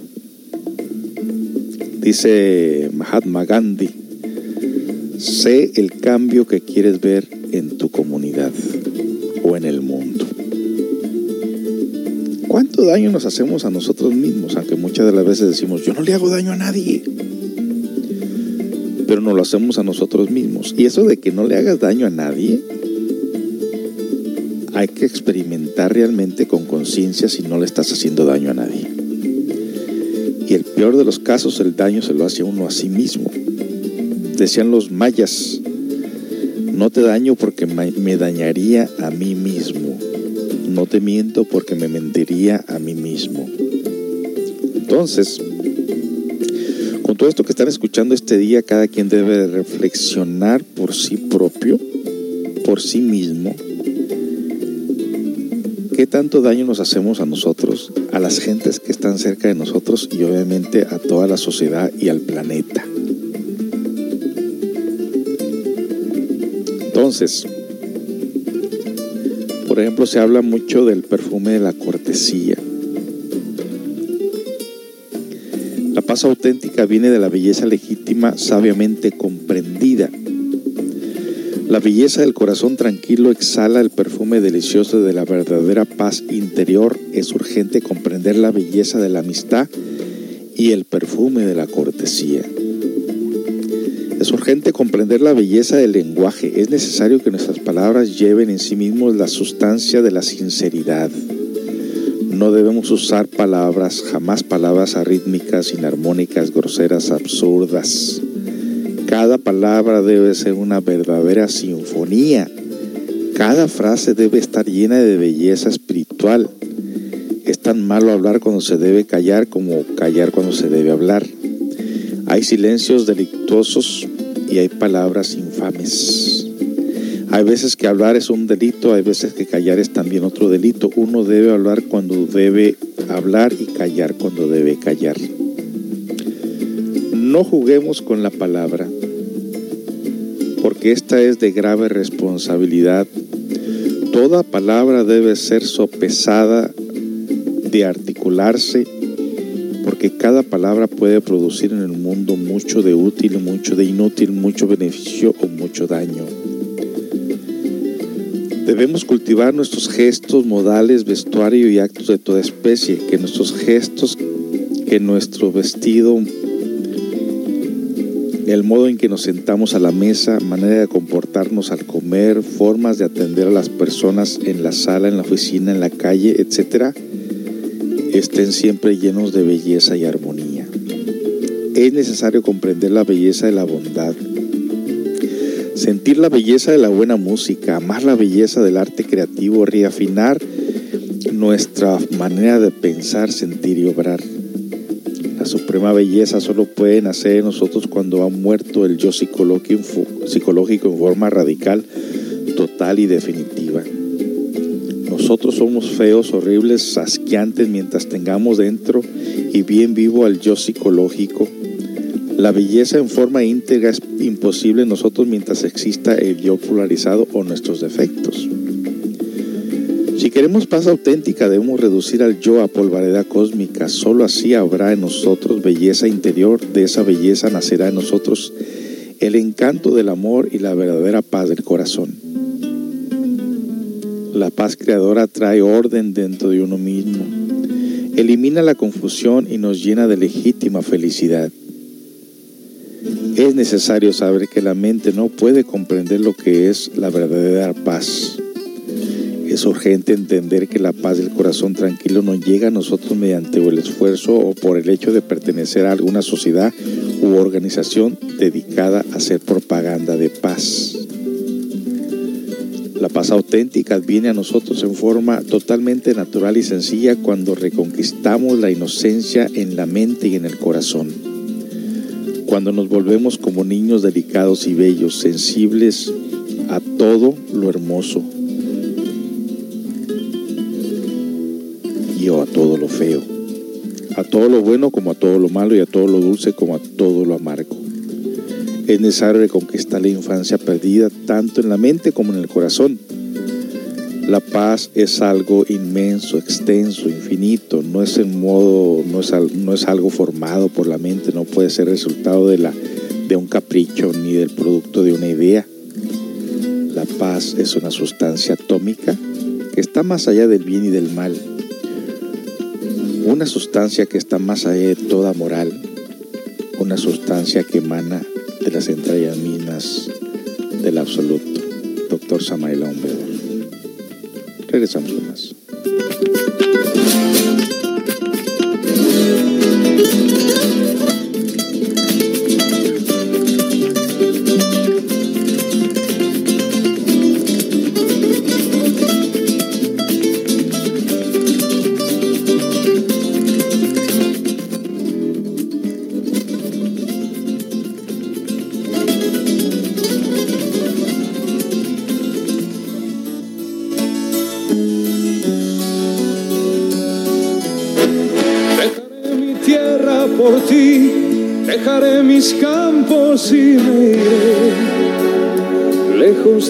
Dice Mahatma Gandhi, sé el cambio que quieres ver en tu comunidad o en el mundo. ¿Cuánto daño nos hacemos a nosotros mismos? Aunque muchas de las veces decimos, yo no le hago daño a nadie. Pero no lo hacemos a nosotros mismos. Y eso de que no le hagas daño a nadie, hay que experimentar realmente con conciencia si no le estás haciendo daño a nadie. Y el peor de los casos, el daño se lo hace uno a sí mismo. Decían los mayas, no te daño porque me dañaría a mí mismo. No te miento porque me mentiría a mí mismo. Entonces, con todo esto que están escuchando este día, cada quien debe reflexionar por sí propio, por sí mismo, qué tanto daño nos hacemos a nosotros, a las gentes que están cerca de nosotros y obviamente a toda la sociedad y al planeta. Entonces, por ejemplo, se habla mucho del perfume de la cortesía. La paz auténtica viene de la belleza legítima sabiamente. La belleza del corazón tranquilo exhala el perfume delicioso de la verdadera paz interior. Es urgente comprender la belleza de la amistad y el perfume de la cortesía. Es urgente comprender la belleza del lenguaje. Es necesario que nuestras palabras lleven en sí mismos la sustancia de la sinceridad. No debemos usar palabras, jamás palabras arrítmicas, inarmónicas, groseras, absurdas. Palabra debe ser una verdadera sinfonía. Cada frase debe estar llena de belleza espiritual. Es tan malo hablar cuando se debe callar como callar cuando se debe hablar. Hay silencios delictuosos y hay palabras infames. Hay veces que hablar es un delito, hay veces que callar es también otro delito. Uno debe hablar cuando debe hablar y callar cuando debe callar. No juguemos con la palabra, porque esta es de grave responsabilidad. Toda palabra debe ser sopesada de articularse, porque cada palabra puede producir en el mundo mucho de útil, mucho de inútil, mucho beneficio o mucho daño. Debemos cultivar nuestros gestos, modales, vestuario y actos de toda especie, que nuestros gestos, que nuestro vestido, el modo en que nos sentamos a la mesa, manera de comportarnos al comer, formas de atender a las personas en la sala, en la oficina, en la calle, etcétera, estén siempre llenos de belleza y armonía. Es necesario comprender la belleza de la bondad, sentir la belleza de la buena música, amar la belleza del arte creativo, reafinar nuestra manera de pensar, sentir y obrar. Suprema belleza solo puede nacer en nosotros cuando ha muerto el yo psicológico en forma radical, total y definitiva. Nosotros somos feos, horribles, asqueantes mientras tengamos dentro y bien vivo al yo psicológico. La belleza en forma íntegra es imposible en nosotros mientras exista el yo polarizado o nuestros defectos. Si queremos paz auténtica, debemos reducir al yo a polvareda cósmica. Solo así habrá en nosotros belleza interior. De esa belleza nacerá en nosotros el encanto del amor y la verdadera paz del corazón. La paz creadora trae orden dentro de uno mismo. Elimina la confusión y nos llena de legítima felicidad. Es necesario saber que la mente no puede comprender lo que es la verdadera paz. Es urgente entender que la paz del corazón tranquilo no llega a nosotros mediante el esfuerzo o por el hecho de pertenecer a alguna sociedad u organización dedicada a hacer propaganda de paz. La paz auténtica viene a nosotros en forma totalmente natural y sencilla cuando reconquistamos la inocencia en la mente y en el corazón cuando nos volvemos como niños delicados y bellos, sensibles a todo lo hermoso todo lo feo, a todo lo bueno como a todo lo malo y a todo lo dulce como a todo lo amargo. Es necesario reconquistar la infancia perdida tanto en la mente como en el corazón la paz es algo inmenso, extenso, infinito, no es en modo, no es, no es algo formado por la mente, no puede ser resultado de, la, de un capricho ni del producto de una idea. La paz es una sustancia atómica que está más allá del bien y del mal, una sustancia que está más allá de toda moral, una sustancia que emana de las entrañas mismas del absoluto. Doctor Samael Ombedor. Regresamos con más.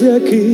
Lejos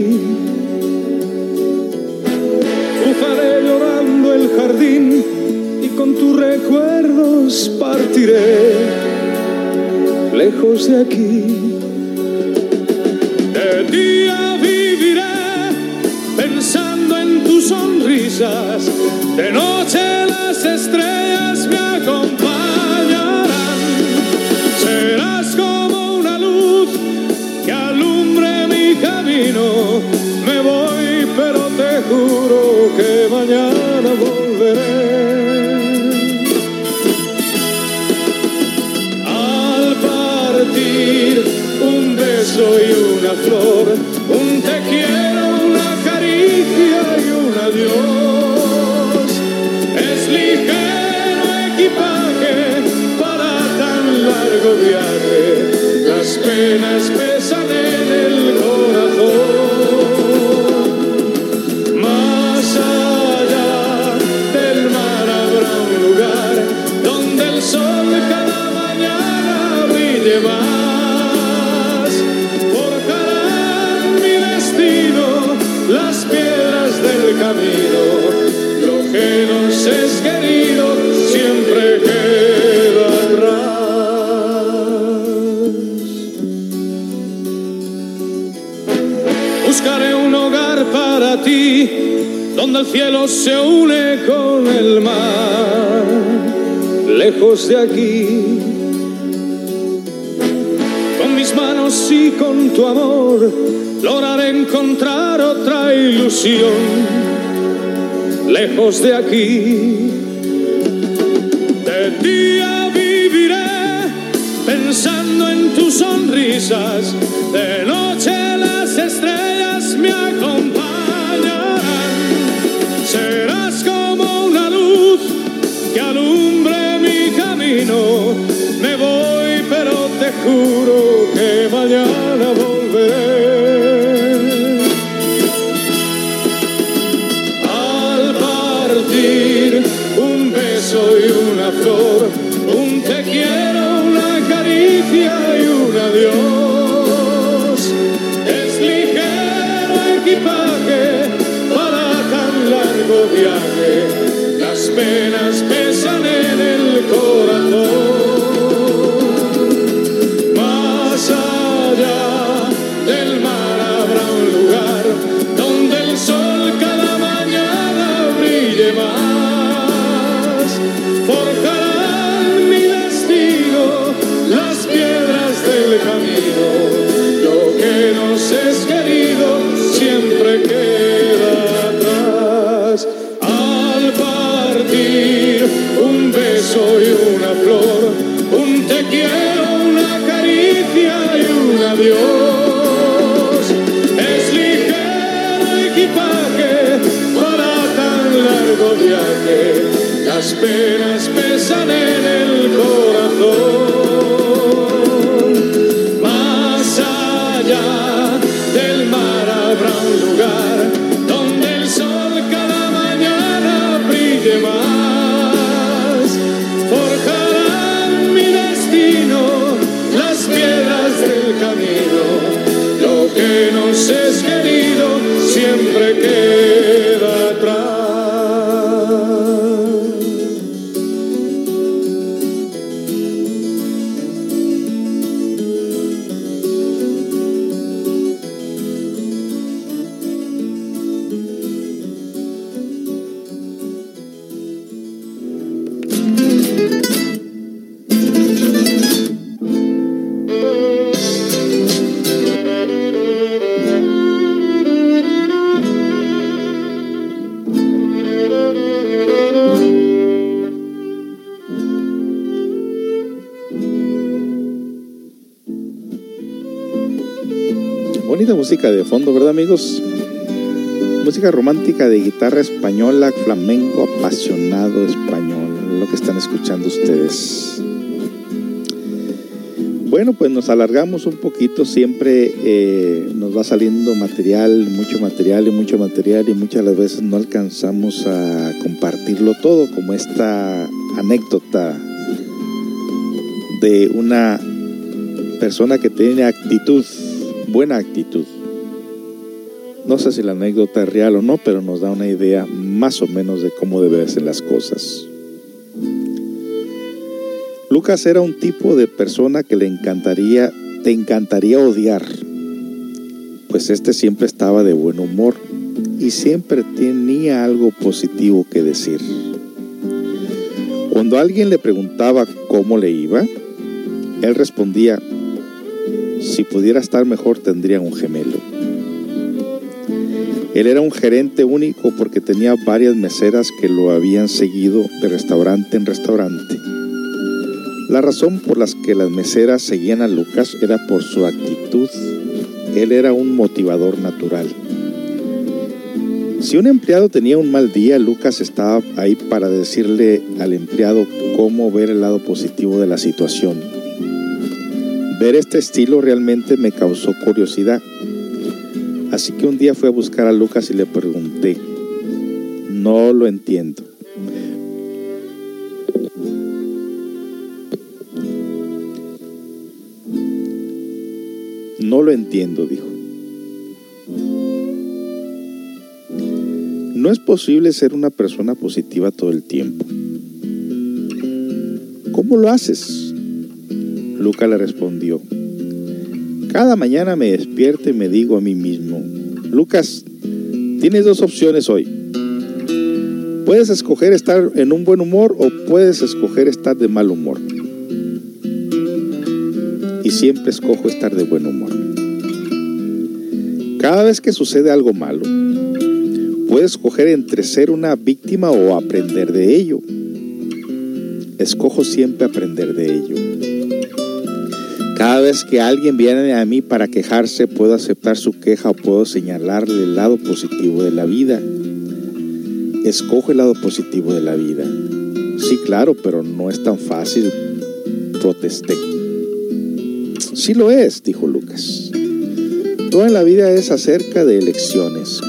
un te quiero, una caricia y un adiós. Es ligero equipaje para tan largo viaje, las penas pesan en el corazón. Que nos amigos? Música romántica de guitarra española, flamenco apasionado español, lo que están escuchando ustedes. Bueno, pues nos alargamos un poquito, siempre eh, nos va saliendo material, mucho material y mucho material y muchas veces no alcanzamos a compartirlo todo, como esta anécdota de una persona que tiene actitud, buena actitud. No sé si la anécdota es real o no, pero nos da una idea más o menos de cómo deben ser las cosas. Lucas era un tipo de persona que le encantaría, te encantaría odiar, pues este siempre estaba de buen humor y siempre tenía algo positivo que decir. Cuando alguien le preguntaba cómo le iba, él respondía, si pudiera estar mejor tendría un gemelo. Él era un gerente único porque tenía varias meseras que lo habían seguido de restaurante en restaurante. La razón por las que las meseras seguían a Lucas era por su actitud. Él era un motivador natural. Si un empleado tenía un mal día, Lucas estaba ahí para decirle al empleado cómo ver el lado positivo de la situación. Ver este estilo realmente me causó curiosidad. Así que un día fui a buscar a Lucas y le pregunté, no lo entiendo. No lo entiendo, dijo. No es posible ser una persona positiva todo el tiempo. ¿Cómo lo haces? Luca le respondió. Cada mañana me despierto y me digo a mí mismo, Lucas, tienes dos opciones hoy. Puedes escoger estar en un buen humor o puedes escoger estar de mal humor. Y siempre escojo estar de buen humor. Cada vez que sucede algo malo, puedes escoger entre ser una víctima o aprender de ello. Escojo siempre aprender de ello. Cada vez que alguien viene a mí para quejarse, puedo aceptar su queja o puedo señalarle el lado positivo de la vida. Escoge el lado positivo de la vida. Sí, claro, pero no es tan fácil. Protesté. Sí lo es, dijo Lucas. Toda la vida es acerca de elecciones.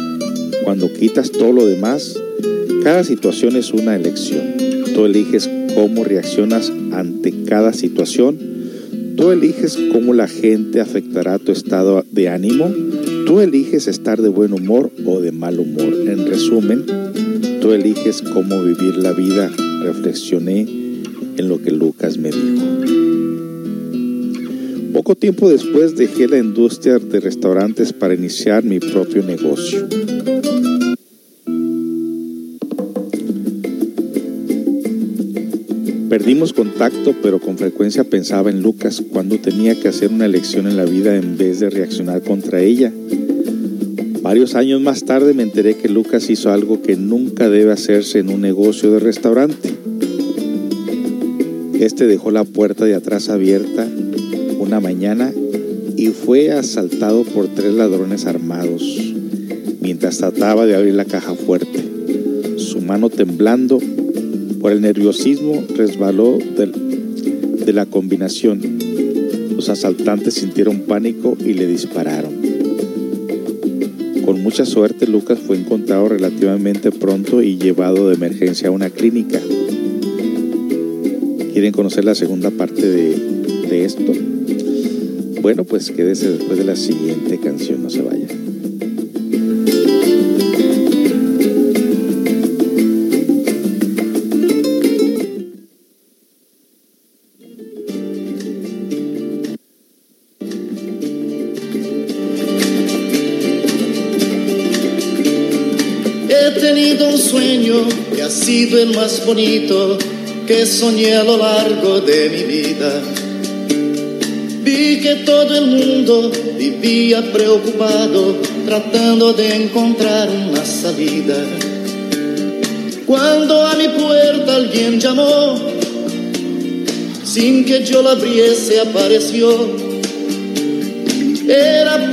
Cuando quitas todo lo demás, cada situación es una elección. Tú eliges cómo reaccionas ante cada situación. Tú eliges cómo la gente afectará tu estado de ánimo. Tú eliges estar de buen humor o de mal humor. En resumen, tú eliges cómo vivir la vida. Reflexioné en lo que Lucas me dijo. Poco tiempo después dejé la industria de restaurantes para iniciar mi propio negocio. Perdimos contacto, pero con frecuencia pensaba en Lucas cuando tenía que hacer una elección en la vida en vez de reaccionar contra ella. Varios años más tarde me enteré que Lucas hizo algo que nunca debe hacerse en un negocio de restaurante. Este dejó la puerta de atrás abierta una mañana y fue asaltado por tres ladrones armados mientras trataba de abrir la caja fuerte. Su mano temblando por el nerviosismo resbaló de la combinación. Los asaltantes sintieron pánico y le dispararon. Con mucha suerte, Lucas fue encontrado relativamente pronto y llevado de emergencia a una clínica. ¿Quieren conocer la segunda parte de, de esto? Bueno, pues quédese después de la siguiente canción, no se vaya. Sido el más bonito que soñé a lo largo de mi vida. Vi que todo el mundo vivía preocupado tratando de encontrar una salida. Cuando a mi puerta alguien llamó, sin que yo la abriese apareció. Era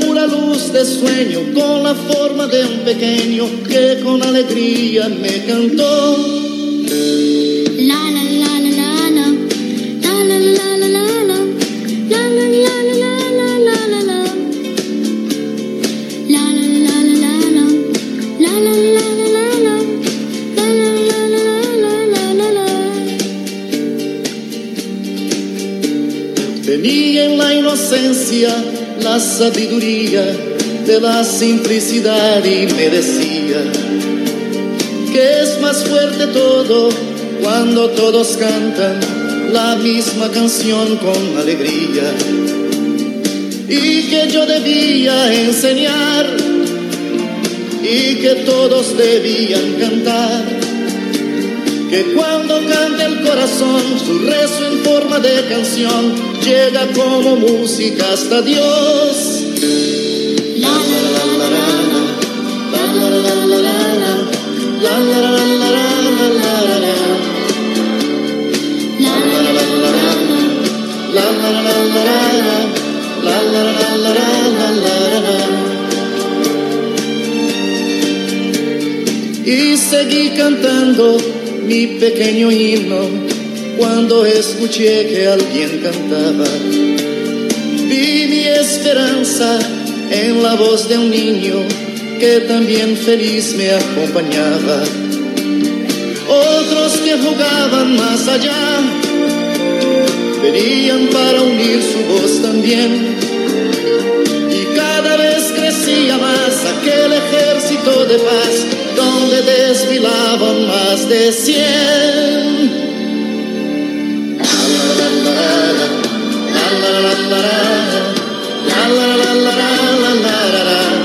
de sueño con la forma de un pequeño que con alegría me cantó. La la la la la la. La la la la la la. La la la la la la la la la. La la la la la la. La la la la la la. La la la la la la la la. Tenía en la inocencia la sabiduría de la simplicidad y me decía que es más fuerte todo cuando todos cantan la misma canción con alegría y que yo debía enseñar y que todos debían cantar que cuando canta el corazón su rezo en forma de canción llega como música hasta Dios. Y seguí cantando mi pequeño himno cuando escuché que alguien cantaba. Vi mi esperanza en la voz de un niño que también feliz me acompañaba. Otros que jugaban más allá venían para unir su voz también. Y cada vez crecía más aquel ejército de paz donde más de cien. De todos los lugares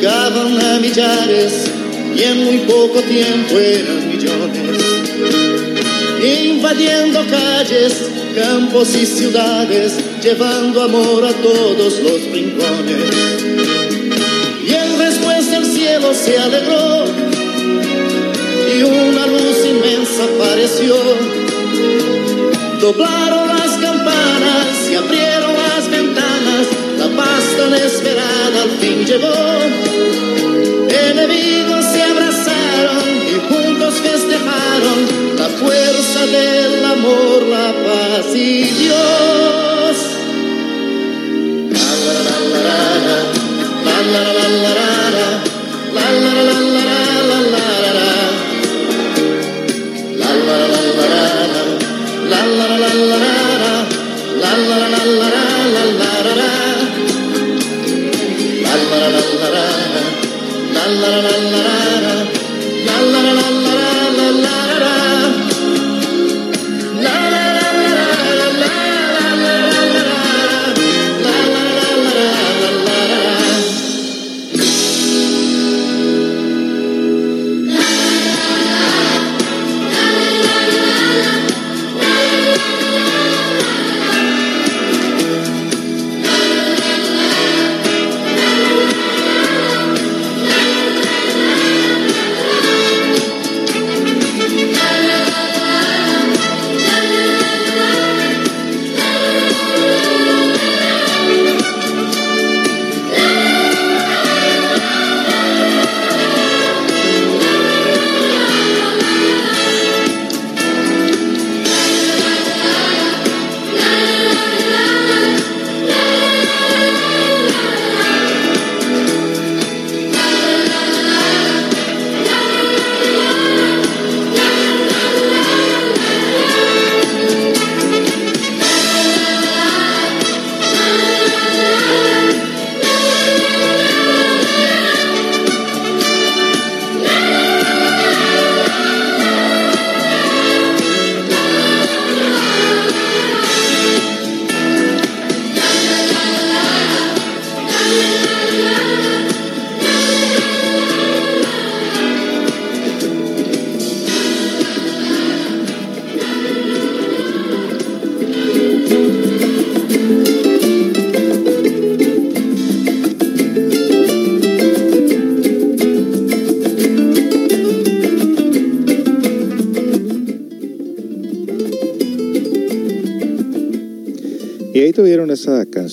llegaban a millares y en muy poco tiempo eran. Invadiendo calles, campos y ciudades, llevando amor a todos los rincones. Y en respuesta el cielo se alegró y una luz inmensa apareció. Doblaron las campanas y abrieron las ventanas, la paz tan esperada al fin llegó.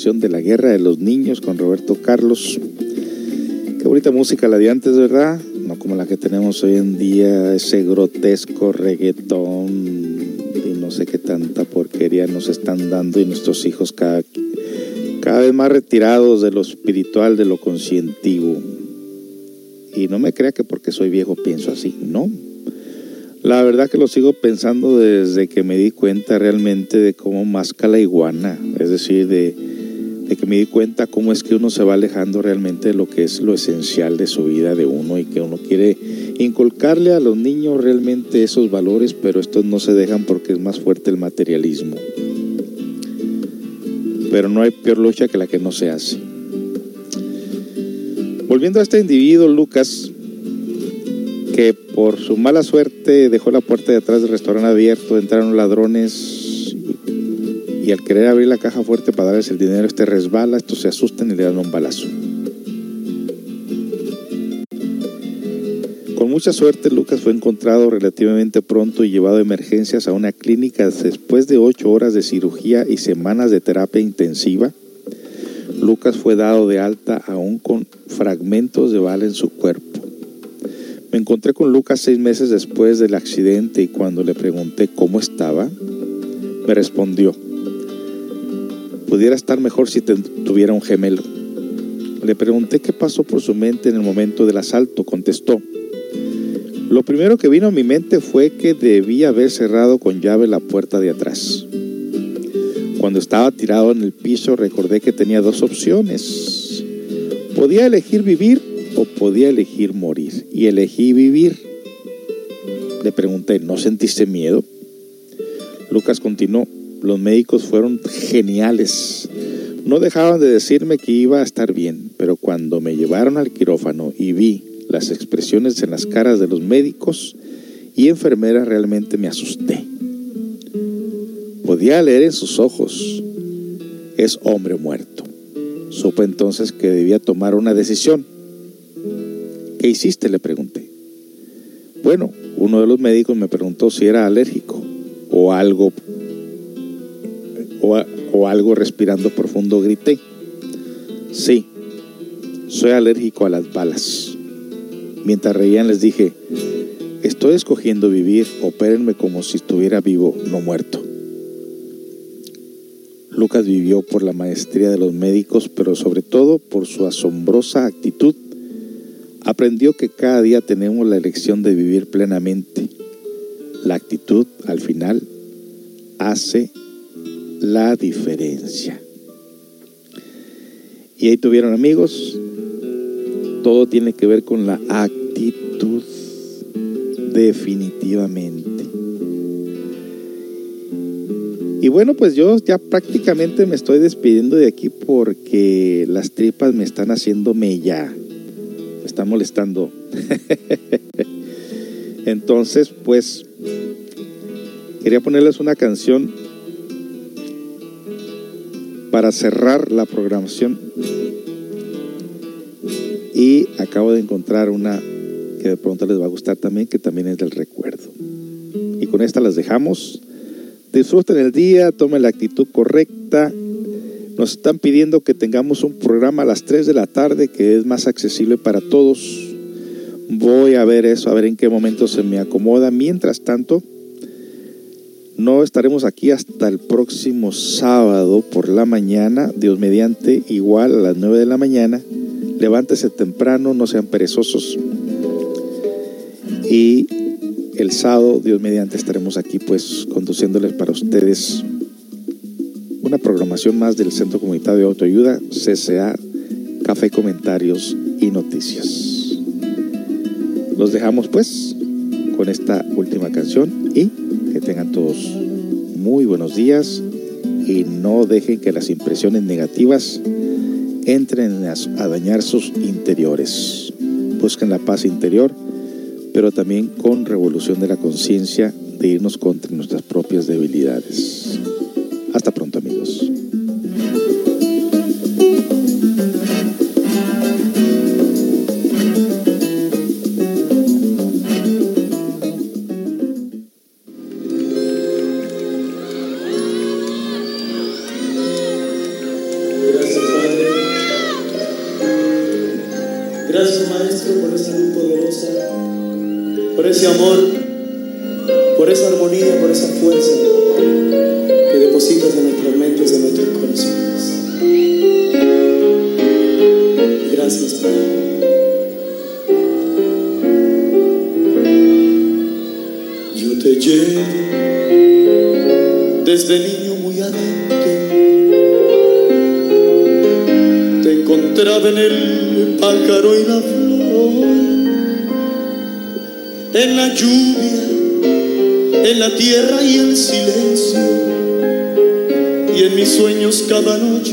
De la guerra de los niños con Roberto Carlos. Qué bonita música la de antes, ¿verdad? No como la que tenemos hoy en día, ese grotesco reggaetón y no sé qué tanta porquería nos están dando y nuestros hijos cada, cada vez más retirados de lo espiritual, de lo conscientivo. Y no me crea que porque soy viejo pienso así, no. La verdad que lo sigo pensando desde que me di cuenta realmente de cómo masca la iguana, es decir, de, de que me di cuenta cómo es que uno se va alejando realmente de lo que es lo esencial de su vida de uno y que uno quiere inculcarle a los niños realmente esos valores, pero estos no se dejan porque es más fuerte el materialismo. Pero no hay peor lucha que la que no se hace. Volviendo a este individuo, Lucas, que por su mala suerte dejó la puerta de atrás del restaurante abierto, entraron ladrones y, al querer abrir la caja fuerte para darles el dinero, este resbala, estos se asustan y le dan un balazo. Con mucha suerte, Lucas fue encontrado relativamente pronto y llevado de emergencias a una clínica después de ocho horas de cirugía y semanas de terapia intensiva. Lucas fue dado de alta aún con fragmentos de bala en su cuerpo. Me encontré con Lucas seis meses después del accidente y cuando le pregunté cómo estaba, me respondió, pudiera estar mejor si tuviera un gemelo. Le pregunté qué pasó por su mente en el momento del asalto. Contestó, lo primero que vino a mi mente fue que debía haber cerrado con llave la puerta de atrás. Cuando estaba tirado en el piso recordé que tenía dos opciones. Podía elegir vivir o podía elegir morir. Y elegí vivir. Le pregunté, ¿no sentiste miedo? Lucas continuó, los médicos fueron geniales. No dejaban de decirme que iba a estar bien, pero cuando me llevaron al quirófano y vi las expresiones en las caras de los médicos y enfermeras, realmente me asusté. Podía leer en sus ojos, es hombre muerto. Supe entonces que debía tomar una decisión. ¿Qué hiciste? Le pregunté. Bueno, uno de los médicos me preguntó si era alérgico o algo o, algo respirando profundo grité. Sí, soy alérgico a las balas. Mientras reían les dije, estoy escogiendo vivir, opérenme como si estuviera vivo, no muerto. Lucas vivió por la maestría de los médicos, pero sobre todo por su asombrosa actitud. Aprendió que cada día tenemos la elección de vivir plenamente. La actitud, al final, hace la diferencia. Y ahí tuvieron amigos. Todo tiene que ver con la actitud, definitivamente. Y bueno, pues yo ya prácticamente me estoy despidiendo de aquí porque las tripas me están haciendo mella. Me están molestando. (laughs) Entonces, pues quería ponerles una canción para cerrar la programación. Y acabo de encontrar una que de pronto les va a gustar también, que también es del recuerdo. Y con esta las dejamos. Disfruten el día, tomen la actitud correcta. Nos están pidiendo que tengamos un programa a las 3 de la tarde que es más accesible para todos. Voy a ver eso, a ver en qué momento se me acomoda. Mientras tanto, no estaremos aquí hasta el próximo sábado por la mañana, Dios mediante, igual a las 9 de la mañana. Levántese temprano, no sean perezosos. Y el sábado, Dios mediante, estaremos aquí pues conduciéndoles para ustedes una programación más del Centro Comunitario de Autoayuda, CCA, Café, Comentarios y Noticias. Los dejamos pues con esta última canción y tengan todos muy buenos días y no dejen que las impresiones negativas entren a, dañar sus interiores. Busquen la paz interior, pero también con revolución de la conciencia de irnos contra nuestras propias debilidades. Amor,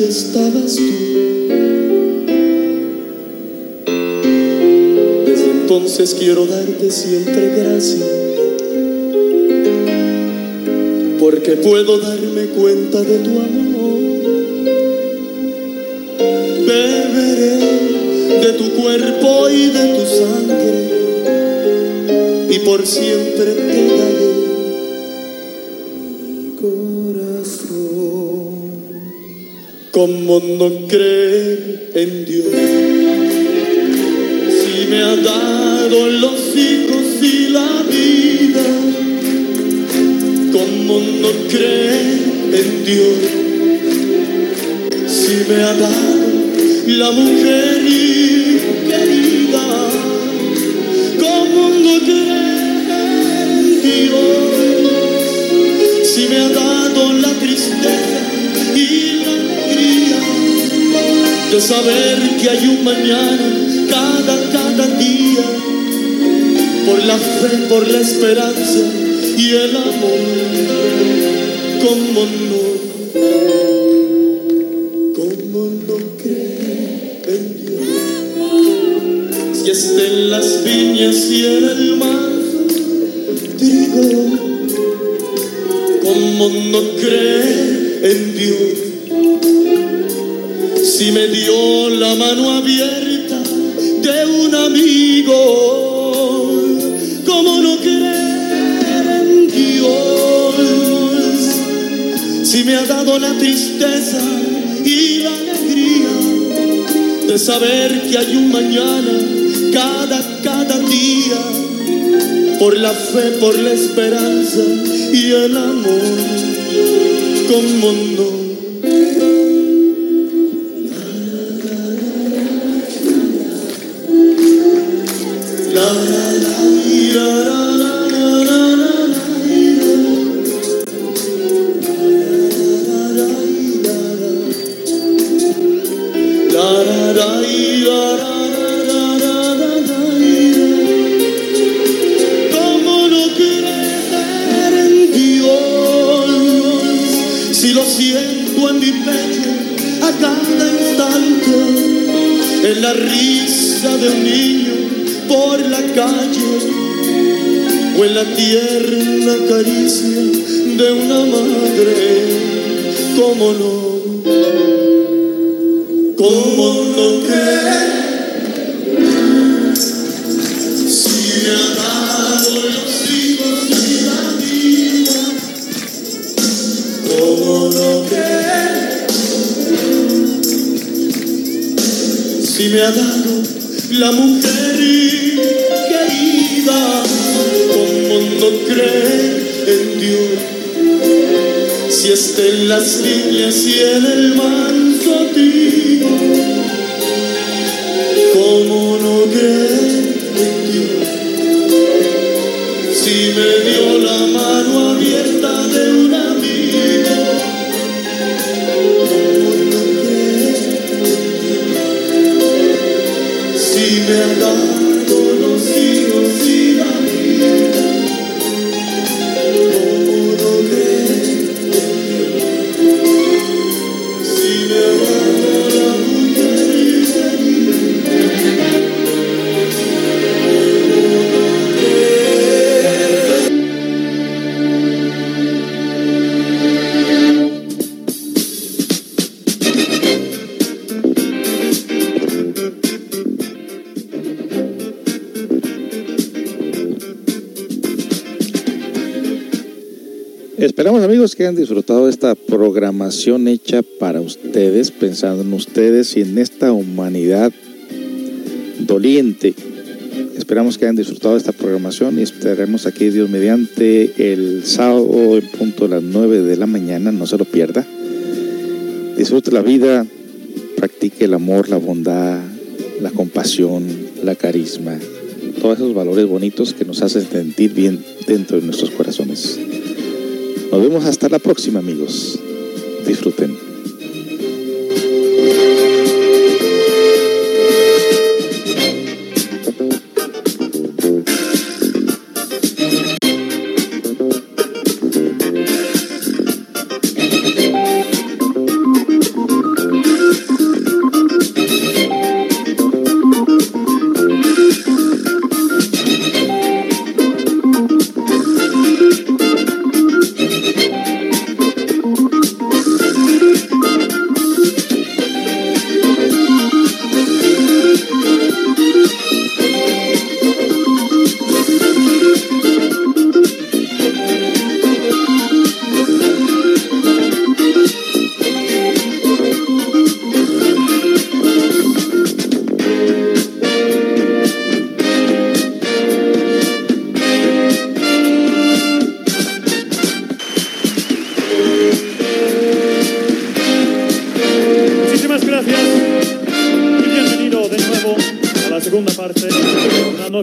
estabas tú. Desde entonces quiero darte siempre gracias, porque puedo darme cuenta de tu amor beberé de tu cuerpo y de tu sangre y por siempre te daré ¿Cómo no creer en Dios si me ha dado los hijos y la vida, ¿cómo no creer en Dios? Si me ha dado la mujer querida, ¿cómo no creer en Dios? Si me ha dado la tristeza de saber que hay un mañana cada, cada día, por la fe, por la esperanza y el amor, ¿cómo no? ¿Cómo no creer en Dios? Si está las viñas y en el mar, trigo, ¿cómo no creer en Dios? Si me dio la mano abierta de un amigo, ¿cómo no creer en Dios? Si me ha dado la tristeza y la alegría de saber que hay un mañana cada, cada día, por la fe, por la esperanza y el amor, ¿cómo no? O amigos que hayan disfrutado de esta programación hecha para ustedes, pensando en ustedes y en esta humanidad doliente. Esperamos que hayan disfrutado esta programación y estaremos aquí Dios mediante el sábado en punto a las 9 de la mañana, no se lo pierda. Disfrute la vida, practique el amor, la bondad, la compasión, la carisma, todos esos valores bonitos que nos hacen sentir bien dentro de nuestros corazones. Vemos hasta la próxima, amigos. Disfruten.